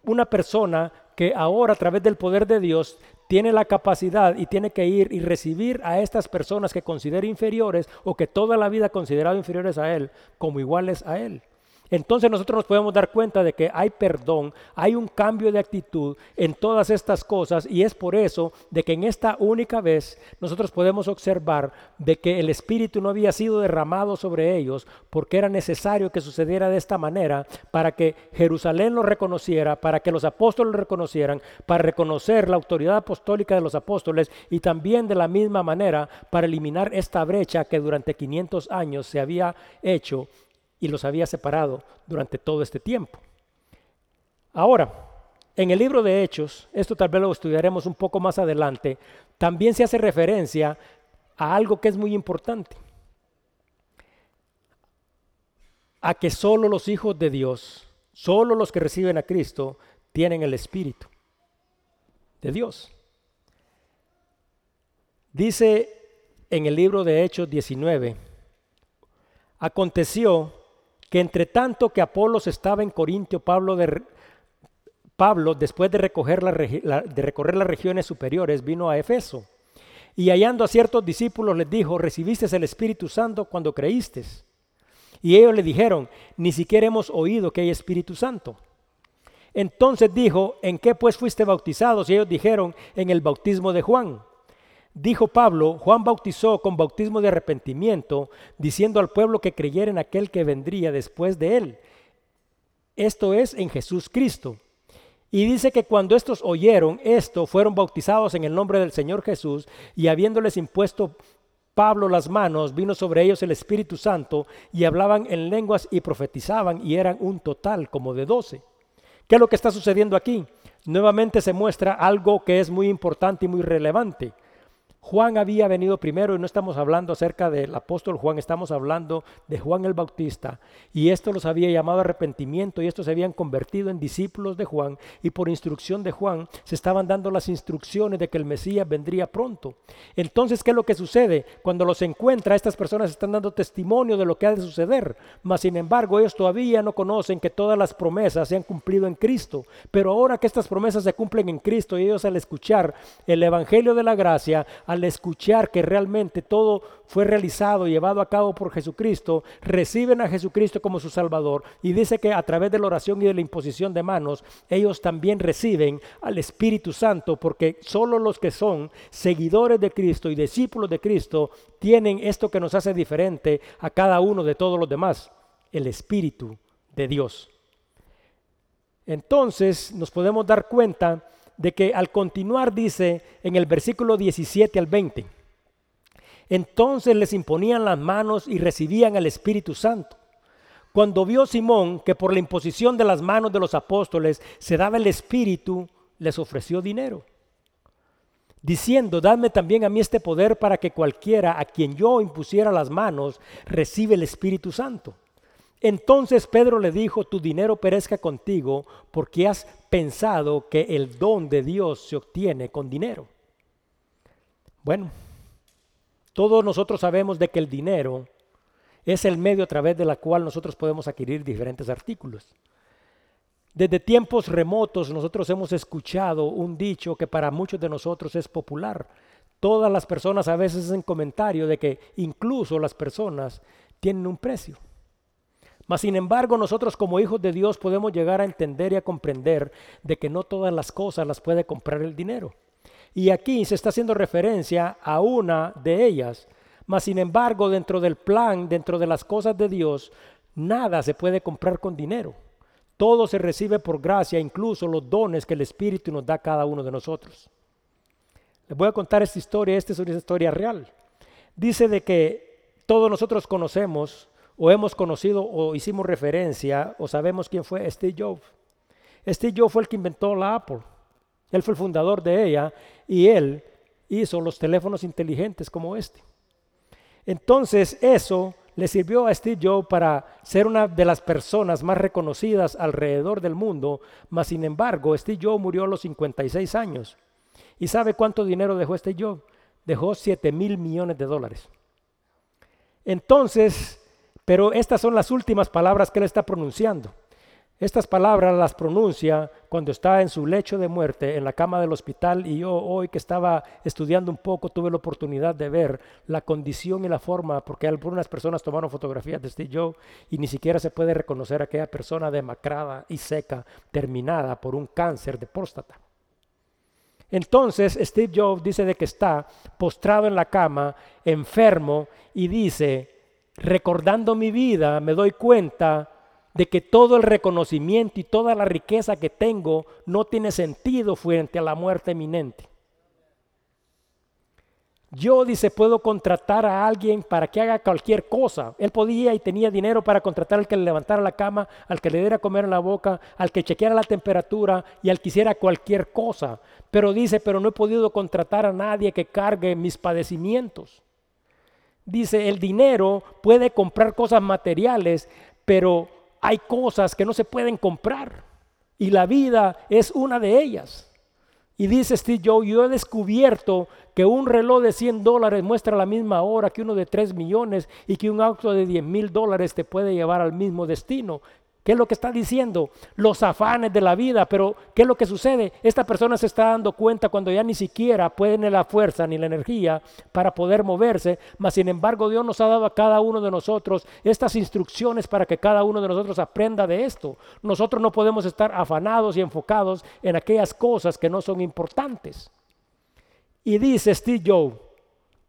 S1: Una persona que ahora a través del poder de Dios tiene la capacidad y tiene que ir y recibir a estas personas que considera inferiores o que toda la vida ha considerado inferiores a él como iguales a él. Entonces nosotros nos podemos dar cuenta de que hay perdón, hay un cambio de actitud en todas estas cosas y es por eso de que en esta única vez nosotros podemos observar de que el Espíritu no había sido derramado sobre ellos porque era necesario que sucediera de esta manera para que Jerusalén lo reconociera, para que los apóstoles lo reconocieran, para reconocer la autoridad apostólica de los apóstoles y también de la misma manera para eliminar esta brecha que durante 500 años se había hecho y los había separado durante todo este tiempo. Ahora, en el libro de Hechos, esto tal vez lo estudiaremos un poco más adelante, también se hace referencia a algo que es muy importante, a que solo los hijos de Dios, solo los que reciben a Cristo, tienen el Espíritu de Dios. Dice en el libro de Hechos 19, aconteció que entre tanto que Apolos estaba en Corintio, Pablo, de, Pablo después de, recoger de recorrer las regiones superiores, vino a Efeso. Y hallando a ciertos discípulos les dijo, recibiste el Espíritu Santo cuando creíste. Y ellos le dijeron, ni siquiera hemos oído que hay Espíritu Santo. Entonces dijo, ¿en qué pues fuiste bautizados? Y ellos dijeron, en el bautismo de Juan. Dijo Pablo, Juan bautizó con bautismo de arrepentimiento, diciendo al pueblo que creyera en aquel que vendría después de él. Esto es en Jesús Cristo. Y dice que cuando estos oyeron esto, fueron bautizados en el nombre del Señor Jesús y habiéndoles impuesto Pablo las manos, vino sobre ellos el Espíritu Santo y hablaban en lenguas y profetizaban y eran un total como de doce. ¿Qué es lo que está sucediendo aquí? Nuevamente se muestra algo que es muy importante y muy relevante. Juan había venido primero y no estamos hablando acerca del apóstol Juan, estamos hablando de Juan el Bautista. Y esto los había llamado arrepentimiento y estos se habían convertido en discípulos de Juan y por instrucción de Juan se estaban dando las instrucciones de que el Mesías vendría pronto. Entonces, ¿qué es lo que sucede? Cuando los encuentra, estas personas están dando testimonio de lo que ha de suceder. Mas, sin embargo, ellos todavía no conocen que todas las promesas se han cumplido en Cristo. Pero ahora que estas promesas se cumplen en Cristo y ellos al escuchar el Evangelio de la gracia, escuchar que realmente todo fue realizado y llevado a cabo por Jesucristo, reciben a Jesucristo como su Salvador y dice que a través de la oración y de la imposición de manos, ellos también reciben al Espíritu Santo, porque solo los que son seguidores de Cristo y discípulos de Cristo tienen esto que nos hace diferente a cada uno de todos los demás, el Espíritu de Dios. Entonces nos podemos dar cuenta de que al continuar dice en el versículo 17 al 20, entonces les imponían las manos y recibían el Espíritu Santo. Cuando vio Simón que por la imposición de las manos de los apóstoles se daba el Espíritu, les ofreció dinero, diciendo, dadme también a mí este poder para que cualquiera a quien yo impusiera las manos reciba el Espíritu Santo. Entonces Pedro le dijo, tu dinero perezca contigo porque has pensado que el don de Dios se obtiene con dinero. Bueno, todos nosotros sabemos de que el dinero es el medio a través del cual nosotros podemos adquirir diferentes artículos. Desde tiempos remotos nosotros hemos escuchado un dicho que para muchos de nosotros es popular. Todas las personas a veces hacen comentario de que incluso las personas tienen un precio. Mas sin embargo, nosotros como hijos de Dios podemos llegar a entender y a comprender de que no todas las cosas las puede comprar el dinero. Y aquí se está haciendo referencia a una de ellas. Mas sin embargo, dentro del plan, dentro de las cosas de Dios, nada se puede comprar con dinero. Todo se recibe por gracia, incluso los dones que el Espíritu nos da a cada uno de nosotros. Les voy a contar esta historia, esta es una historia real. Dice de que todos nosotros conocemos o hemos conocido o hicimos referencia o sabemos quién fue Steve Jobs. Steve Jobs fue el que inventó la Apple. Él fue el fundador de ella y él hizo los teléfonos inteligentes como este. Entonces eso le sirvió a Steve Jobs para ser una de las personas más reconocidas alrededor del mundo, mas sin embargo Steve Jobs murió a los 56 años. ¿Y sabe cuánto dinero dejó Steve Jobs? Dejó 7 mil millones de dólares. Entonces, pero estas son las últimas palabras que él está pronunciando. Estas palabras las pronuncia cuando está en su lecho de muerte, en la cama del hospital, y yo hoy que estaba estudiando un poco tuve la oportunidad de ver la condición y la forma, porque algunas personas tomaron fotografías de Steve Jobs y ni siquiera se puede reconocer a aquella persona demacrada y seca, terminada por un cáncer de próstata. Entonces Steve Jobs dice de que está postrado en la cama, enfermo, y dice, recordando mi vida, me doy cuenta de que todo el reconocimiento y toda la riqueza que tengo no tiene sentido frente a la muerte eminente. Yo, dice, puedo contratar a alguien para que haga cualquier cosa. Él podía y tenía dinero para contratar al que le levantara la cama, al que le diera comer en la boca, al que chequeara la temperatura y al que hiciera cualquier cosa. Pero dice, pero no he podido contratar a nadie que cargue mis padecimientos. Dice, el dinero puede comprar cosas materiales, pero hay cosas que no se pueden comprar. Y la vida es una de ellas. Y dice Steve Jobs, yo he descubierto que un reloj de 100 dólares muestra la misma hora que uno de 3 millones y que un auto de 10 mil dólares te puede llevar al mismo destino. ¿Qué es lo que está diciendo? Los afanes de la vida, pero ¿qué es lo que sucede? Esta persona se está dando cuenta cuando ya ni siquiera puede la fuerza ni la energía para poder moverse, mas sin embargo Dios nos ha dado a cada uno de nosotros estas instrucciones para que cada uno de nosotros aprenda de esto. Nosotros no podemos estar afanados y enfocados en aquellas cosas que no son importantes. Y dice Steve Joe,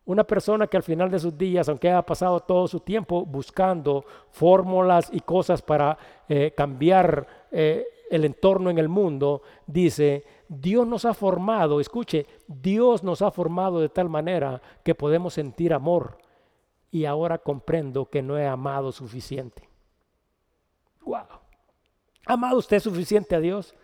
S1: Una persona que al final de sus días, aunque haya pasado todo su tiempo buscando fórmulas y cosas para eh, cambiar eh, el entorno en el mundo, dice, Dios nos ha formado, escuche, Dios nos ha formado de tal manera que podemos sentir amor. Y ahora comprendo que no he amado suficiente. Wow. ¿Ha amado usted suficiente a Dios?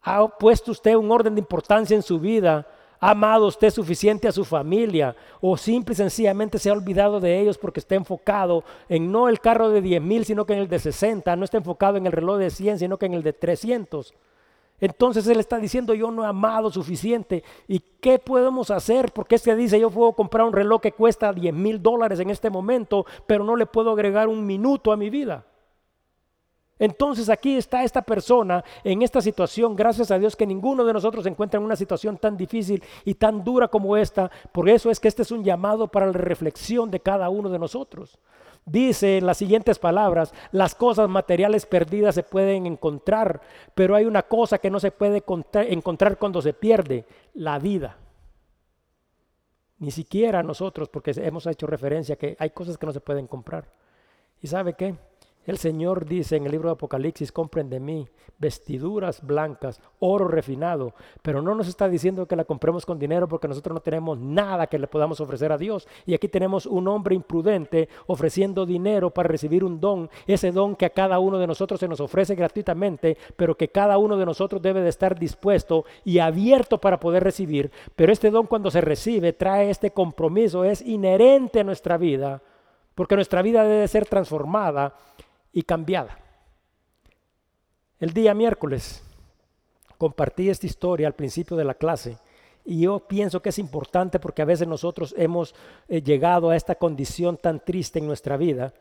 S1: ¿Ha puesto usted un orden de importancia en su vida? ¿Ha amado usted suficiente a su familia? ¿O simple y sencillamente se ha olvidado de ellos porque está enfocado en no el carro de 10 mil, sino que en el de 60? No está enfocado en el reloj de 100, sino que en el de 300. Entonces él está diciendo, yo no he amado suficiente. ¿Y qué podemos hacer? Porque este dice, yo puedo comprar un reloj que cuesta 10 mil dólares en este momento, pero no le puedo agregar un minuto a mi vida. Entonces aquí está esta persona en esta situación, gracias a Dios que ninguno de nosotros se encuentra en una situación tan difícil y tan dura como esta. Por eso es que este es un llamado para la reflexión de cada uno de nosotros. Dice en las siguientes palabras, las cosas materiales perdidas se pueden encontrar, pero hay una cosa que no se puede encontrar cuando se pierde, la vida. Ni siquiera nosotros, porque hemos hecho referencia que hay cosas que no se pueden comprar. ¿Y sabe qué? El Señor dice en el libro de Apocalipsis, compren de mí vestiduras blancas, oro refinado, pero no nos está diciendo que la compremos con dinero porque nosotros no tenemos nada que le podamos ofrecer a Dios. Y aquí tenemos un hombre imprudente ofreciendo dinero para recibir un don, ese don que a cada uno de nosotros se nos ofrece gratuitamente, pero que cada uno de nosotros debe de estar dispuesto y abierto para poder recibir. Pero este don cuando se recibe trae este compromiso, es inherente a nuestra vida, porque nuestra vida debe ser transformada y cambiada. El día miércoles compartí esta historia al principio de la clase y yo pienso que es importante porque a veces nosotros hemos eh, llegado a esta condición tan triste en nuestra vida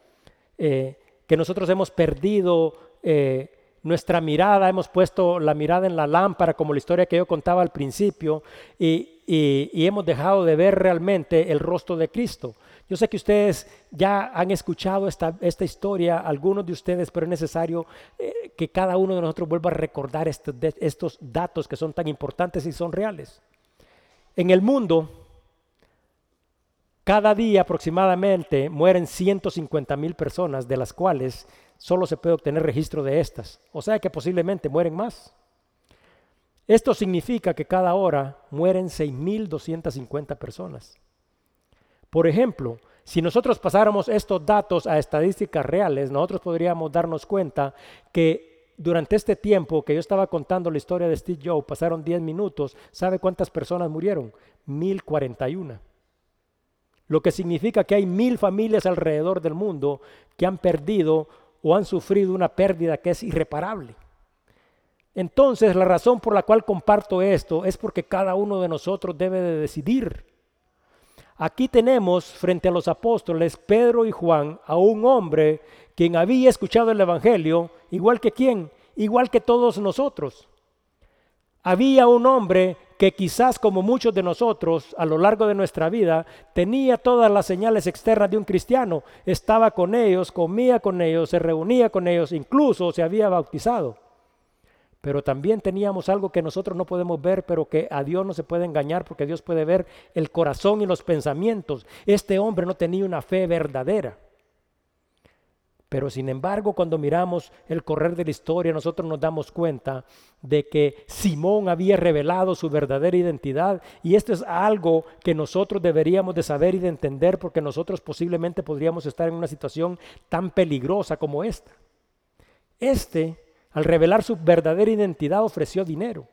S1: eh, que nosotros hemos perdido eh, nuestra mirada, hemos puesto la mirada en la lámpara como la historia que yo contaba al principio y, y hemos dejado de ver realmente el rostro de Cristo. Yo sé que ustedes ya han escuchado esta, historia, algunos de ustedes, pero es necesario eh, que cada uno de nosotros vuelva a recordar estos, estos datos que son tan importantes y son reales. En el mundo, cada día aproximadamente mueren 150 mil personas, de las cuales solo se puede obtener registro de estas. O sea que posiblemente mueren más. Esto significa que cada hora mueren 6.250 personas. Por ejemplo, si nosotros pasáramos estos datos a estadísticas reales, nosotros podríamos darnos cuenta que durante este tiempo que yo estaba contando la historia de Steve Jobs, pasaron 10 minutos, ¿sabe cuántas personas murieron? 1041. Lo que significa que hay mil familias alrededor del mundo que han perdido o han sufrido una pérdida que es irreparable. Entonces, la razón por la cual comparto esto es porque cada uno de nosotros debe de decidir Aquí tenemos frente a los apóstoles Pedro y Juan a un hombre quien había escuchado el Evangelio, igual que quién, igual que todos nosotros. Había un hombre que quizás como muchos de nosotros a lo largo de nuestra vida tenía todas las señales externas de un cristiano, estaba con ellos, comía con ellos, se reunía con ellos, incluso se había bautizado. Pero también teníamos algo que nosotros no podemos ver, pero que a Dios no se puede engañar porque Dios puede ver el corazón y los pensamientos. Este hombre no tenía una fe verdadera. Pero sin embargo, cuando miramos el correr de la historia, nosotros nos damos cuenta de que Simón había revelado su verdadera identidad y esto es algo que nosotros deberíamos de saber y de entender porque nosotros posiblemente podríamos estar en una situación tan peligrosa como esta. Este al revelar su verdadera identidad ofreció dinero.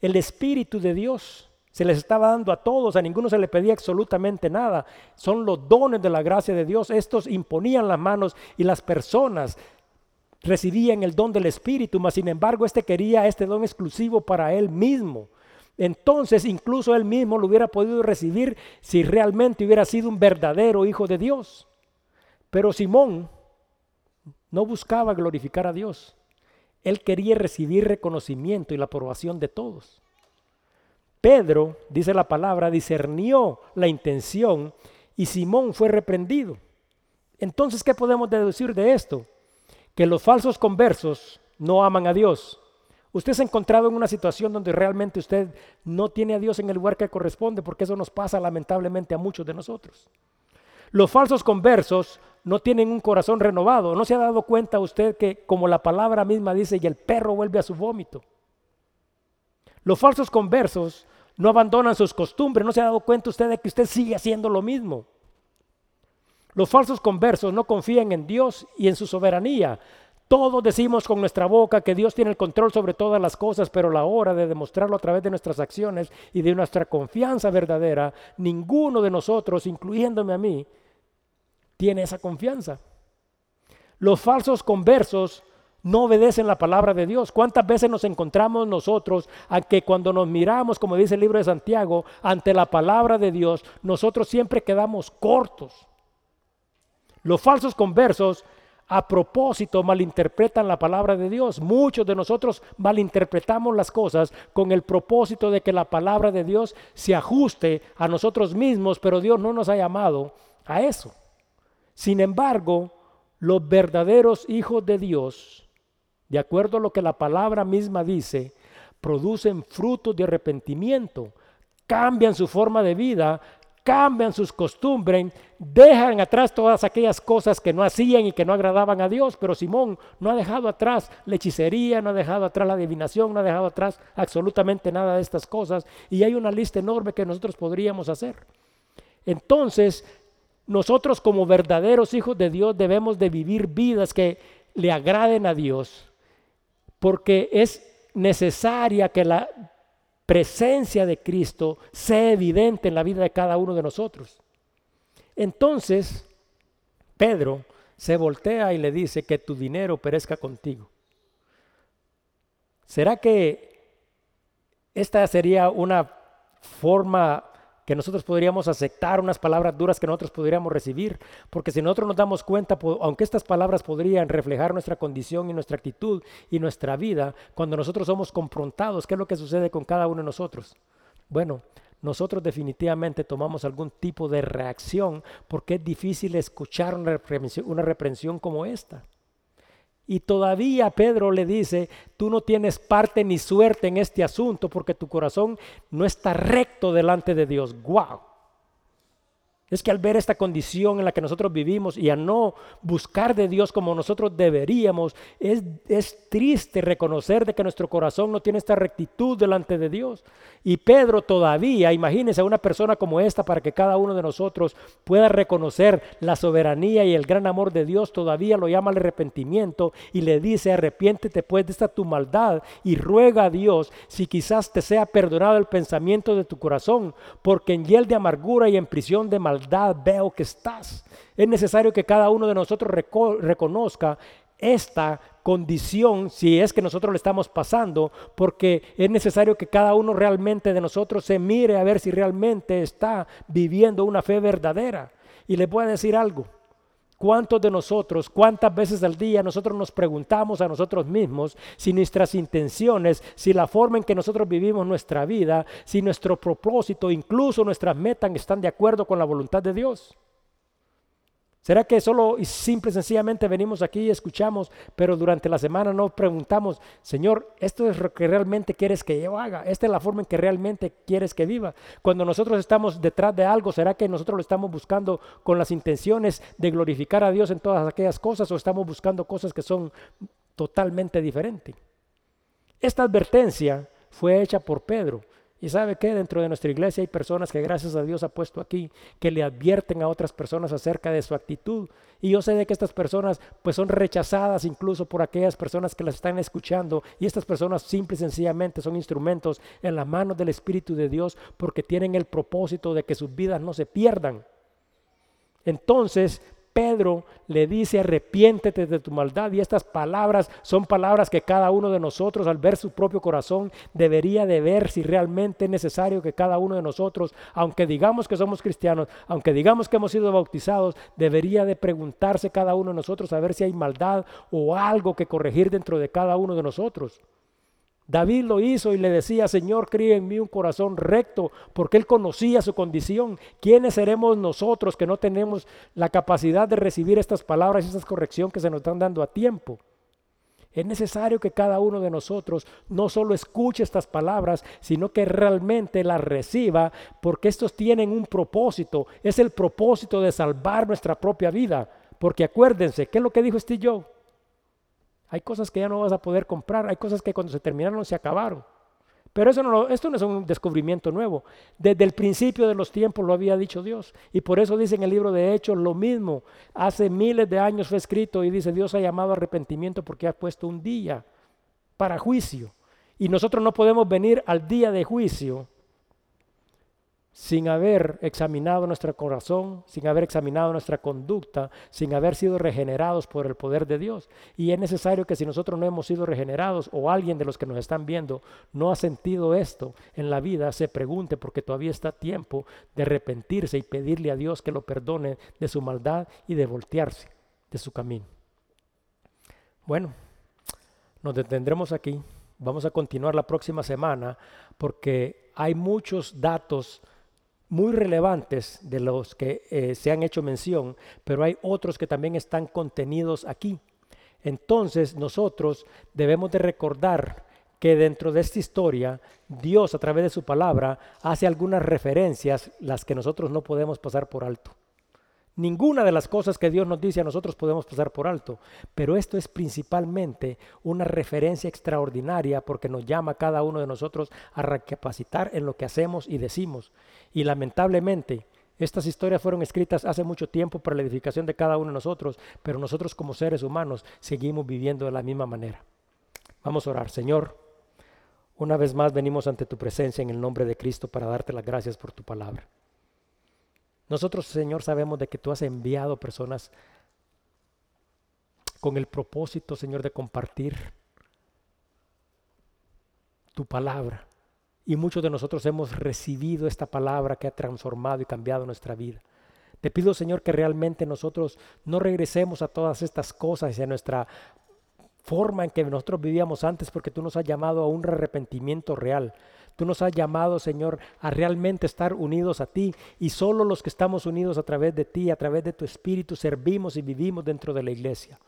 S1: El Espíritu de Dios se les estaba dando a todos, a ninguno se le pedía absolutamente nada. Son los dones de la gracia de Dios. Estos imponían las manos y las personas recibían el don del Espíritu, mas sin embargo este quería este don exclusivo para él mismo. Entonces incluso él mismo lo hubiera podido recibir si realmente hubiera sido un verdadero hijo de Dios. Pero Simón no buscaba glorificar a Dios. Él quería recibir reconocimiento y la aprobación de todos. Pedro, dice la palabra, discernió la intención y Simón fue reprendido. Entonces, ¿qué podemos deducir de esto? Que los falsos conversos no aman a Dios Usted se ha encontrado en una situación donde realmente usted no tiene a Dios en el lugar que corresponde, porque eso nos pasa lamentablemente a muchos de nosotros. Los falsos conversos no tienen un corazón renovado. ¿No se ha dado cuenta usted que, como la palabra misma dice, y el perro vuelve a su vómito? Los falsos conversos no abandonan sus costumbres. ¿No se ha dado cuenta usted de que usted sigue haciendo lo mismo? Los falsos conversos no confían en Dios y en su soberanía. Todos decimos con nuestra boca que Dios tiene el control sobre todas las cosas, pero la hora de demostrarlo a través de nuestras acciones y de nuestra confianza verdadera, ninguno de nosotros, incluyéndome a mí, tiene esa confianza. Los falsos conversos no obedecen la palabra de Dios. ¿Cuántas veces nos encontramos nosotros a que cuando nos miramos, como dice el libro de Santiago, ante la palabra de Dios, nosotros siempre quedamos cortos? Los falsos conversos a propósito malinterpretan la palabra de Dios. Muchos de nosotros malinterpretamos las cosas con el propósito de que la palabra de Dios se ajuste a nosotros mismos, pero Dios no nos ha llamado a eso. Sin embargo, los verdaderos hijos de Dios, de acuerdo a lo que la palabra misma dice, producen frutos de arrepentimiento, cambian su forma de vida, cambian sus costumbres, dejan atrás todas aquellas cosas que no hacían y que no agradaban a Dios. Pero Simón no ha dejado atrás la hechicería, no ha dejado atrás la adivinación, no ha dejado atrás absolutamente nada de estas cosas. Y hay una lista enorme que nosotros podríamos hacer. Entonces, nosotros como verdaderos hijos de Dios debemos de vivir vidas que le agraden a Dios, porque es necesaria que la presencia de Cristo sea evidente en la vida de cada uno de nosotros. Entonces, Pedro se voltea y le dice que tu dinero perezca contigo. ¿Será que esta sería una forma que nosotros podríamos aceptar, unas palabras duras que nosotros podríamos recibir, porque si nosotros nos damos cuenta, aunque estas palabras podrían reflejar nuestra condición y nuestra actitud y nuestra vida, cuando nosotros somos confrontados, ¿qué es lo que sucede con cada uno de nosotros? Bueno, nosotros definitivamente tomamos algún tipo de reacción porque es difícil escuchar una una reprensión como esta. Y todavía Pedro le dice, tú no tienes parte ni suerte en este asunto porque tu corazón no está recto delante de Dios. ¡Wow! Es que al ver esta condición en la que nosotros vivimos y a no buscar de Dios como nosotros deberíamos, es, es, triste reconocer de que nuestro corazón no tiene esta rectitud delante de Dios. Y Pedro todavía, imagínense a una persona como esta para que cada uno de nosotros pueda reconocer la soberanía y el gran amor de Dios, todavía lo llama al arrepentimiento y le dice, arrepiéntete pues de esta tu maldad y ruega a Dios si quizás te sea perdonado el pensamiento de tu corazón, porque en hiel de amargura y en prisión de maldad, veo que estás. Es necesario que cada uno de nosotros reconozca esta condición si es que nosotros le estamos pasando, porque es necesario que cada uno realmente de nosotros se mire a ver si realmente está viviendo una fe verdadera. Y le voy a decir algo. ¿Cuántos de nosotros, cuántas veces al día nosotros nos preguntamos a nosotros mismos si nuestras intenciones, si la forma en que nosotros vivimos nuestra vida, si nuestro propósito, incluso nuestras metas están de acuerdo con la voluntad de Dios? ¿Será que solo y simple y sencillamente venimos aquí y escuchamos, pero durante la semana no preguntamos, Señor, esto es lo que realmente quieres que yo haga? ¿Esta es la forma en que realmente quieres que viva? Cuando nosotros estamos detrás de algo, ¿será que nosotros lo estamos buscando con las intenciones de glorificar a Dios en todas aquellas cosas o estamos buscando cosas que son totalmente diferentes? Esta advertencia fue hecha por Pedro y sabe que dentro de nuestra iglesia hay personas que gracias a Dios ha puesto aquí, que le advierten a otras personas acerca de su actitud. Y yo sé de que estas personas pues son rechazadas incluso por aquellas personas que las están escuchando. Y estas personas simple y sencillamente son instrumentos en las manos del Espíritu de Dios porque tienen el propósito de que sus vidas no se pierdan. Entonces, Pedro le dice, arrepiéntete de tu maldad. Y estas palabras son palabras que cada uno de nosotros, al ver su propio corazón, debería de ver si realmente es necesario que cada uno de nosotros, aunque digamos que somos cristianos, aunque digamos que hemos sido bautizados, debería de preguntarse cada uno de nosotros a ver si hay maldad o algo que corregir dentro de cada uno de nosotros. David lo hizo y le decía, Señor, cría en mí un corazón recto, porque él conocía su condición. ¿Quiénes seremos nosotros que no tenemos la capacidad de recibir estas palabras y esta corrección que se nos están dando a tiempo? Es necesario que cada uno de nosotros no solo escuche estas palabras, sino que realmente las reciba, porque estos tienen un propósito. Es el propósito de salvar nuestra propia vida. Porque acuérdense, ¿qué es lo que dijo Steve Jobs? Hay cosas que ya no vas a poder comprar, hay cosas que cuando se terminaron se acabaron. Pero eso no, esto no es un descubrimiento nuevo. Desde el principio de los tiempos lo había dicho Dios. Y por eso dice en el libro de Hechos lo mismo. Hace miles de años fue escrito y dice Dios ha llamado arrepentimiento porque ha puesto un día para juicio. Y nosotros no podemos venir al día de juicio sin haber examinado nuestro corazón, sin haber examinado nuestra conducta, sin haber sido regenerados por el poder de Dios. Y es necesario que si nosotros no hemos sido regenerados o alguien de los que nos están viendo no ha sentido esto en la vida, se pregunte porque todavía está tiempo de arrepentirse y pedirle a Dios que lo perdone de su maldad y de voltearse de su camino. Bueno, nos detendremos aquí. Vamos a continuar la próxima semana porque hay muchos datos muy relevantes de los que eh, se han hecho mención, pero hay otros que también están contenidos aquí. Entonces nosotros debemos de recordar que dentro de esta historia Dios a través de su palabra hace algunas referencias las que nosotros no podemos pasar por alto. Ninguna de las cosas que Dios nos dice a nosotros podemos pasar por alto, pero esto es principalmente una referencia extraordinaria porque nos llama a cada uno de nosotros a recapacitar en lo que hacemos y decimos. Y lamentablemente, estas historias fueron escritas hace mucho tiempo para la edificación de cada uno de nosotros, pero nosotros como seres humanos seguimos viviendo de la misma manera. Vamos a orar, Señor. Una vez más venimos ante tu presencia en el nombre de Cristo para darte las gracias por tu palabra. Nosotros, Señor, sabemos de que tú has enviado personas con el propósito, Señor, de compartir tu palabra. Y muchos de nosotros hemos recibido esta palabra que ha transformado y cambiado nuestra vida. Te pido, Señor, que realmente nosotros no regresemos a todas estas cosas y a nuestra forma en que nosotros vivíamos antes, porque tú nos has llamado a un arrepentimiento real. Tú nos has llamado, Señor, a realmente estar unidos a ti y solo los que estamos unidos a través de ti, a través de tu Espíritu, servimos y vivimos dentro de la iglesia.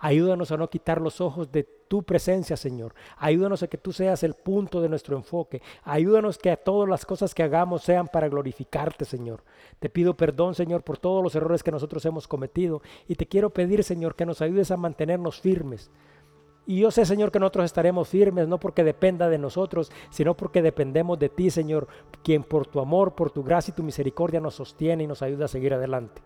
S1: Ayúdanos a no quitar los ojos de tu presencia, Señor. Ayúdanos a que tú seas el punto de nuestro enfoque. Ayúdanos que a todas las cosas que hagamos sean para glorificarte, Señor. Te pido perdón, Señor, por todos los errores que nosotros hemos cometido. Y te quiero pedir, Señor, que nos ayudes a mantenernos firmes y yo sé, Señor, que nosotros estaremos firmes, no porque dependa de nosotros, sino porque dependemos de ti, Señor, quien por tu amor, por tu gracia y tu misericordia nos sostiene y nos ayuda a seguir adelante.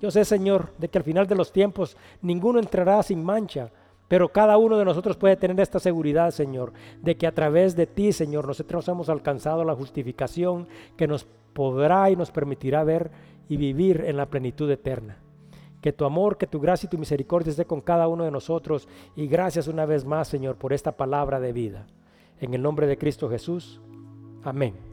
S1: Yo sé, Señor, de que al final de los tiempos ninguno entrará sin mancha, pero cada uno de nosotros puede tener esta seguridad, Señor, de que a través de ti, Señor, nosotros hemos alcanzado la justificación que nos podrá y nos permitirá ver y vivir en la plenitud eterna. Que tu amor, que tu gracia y tu misericordia esté con cada uno de nosotros. Y gracias una vez más, Señor, por esta palabra de vida. En el nombre de Cristo Jesús. Amén.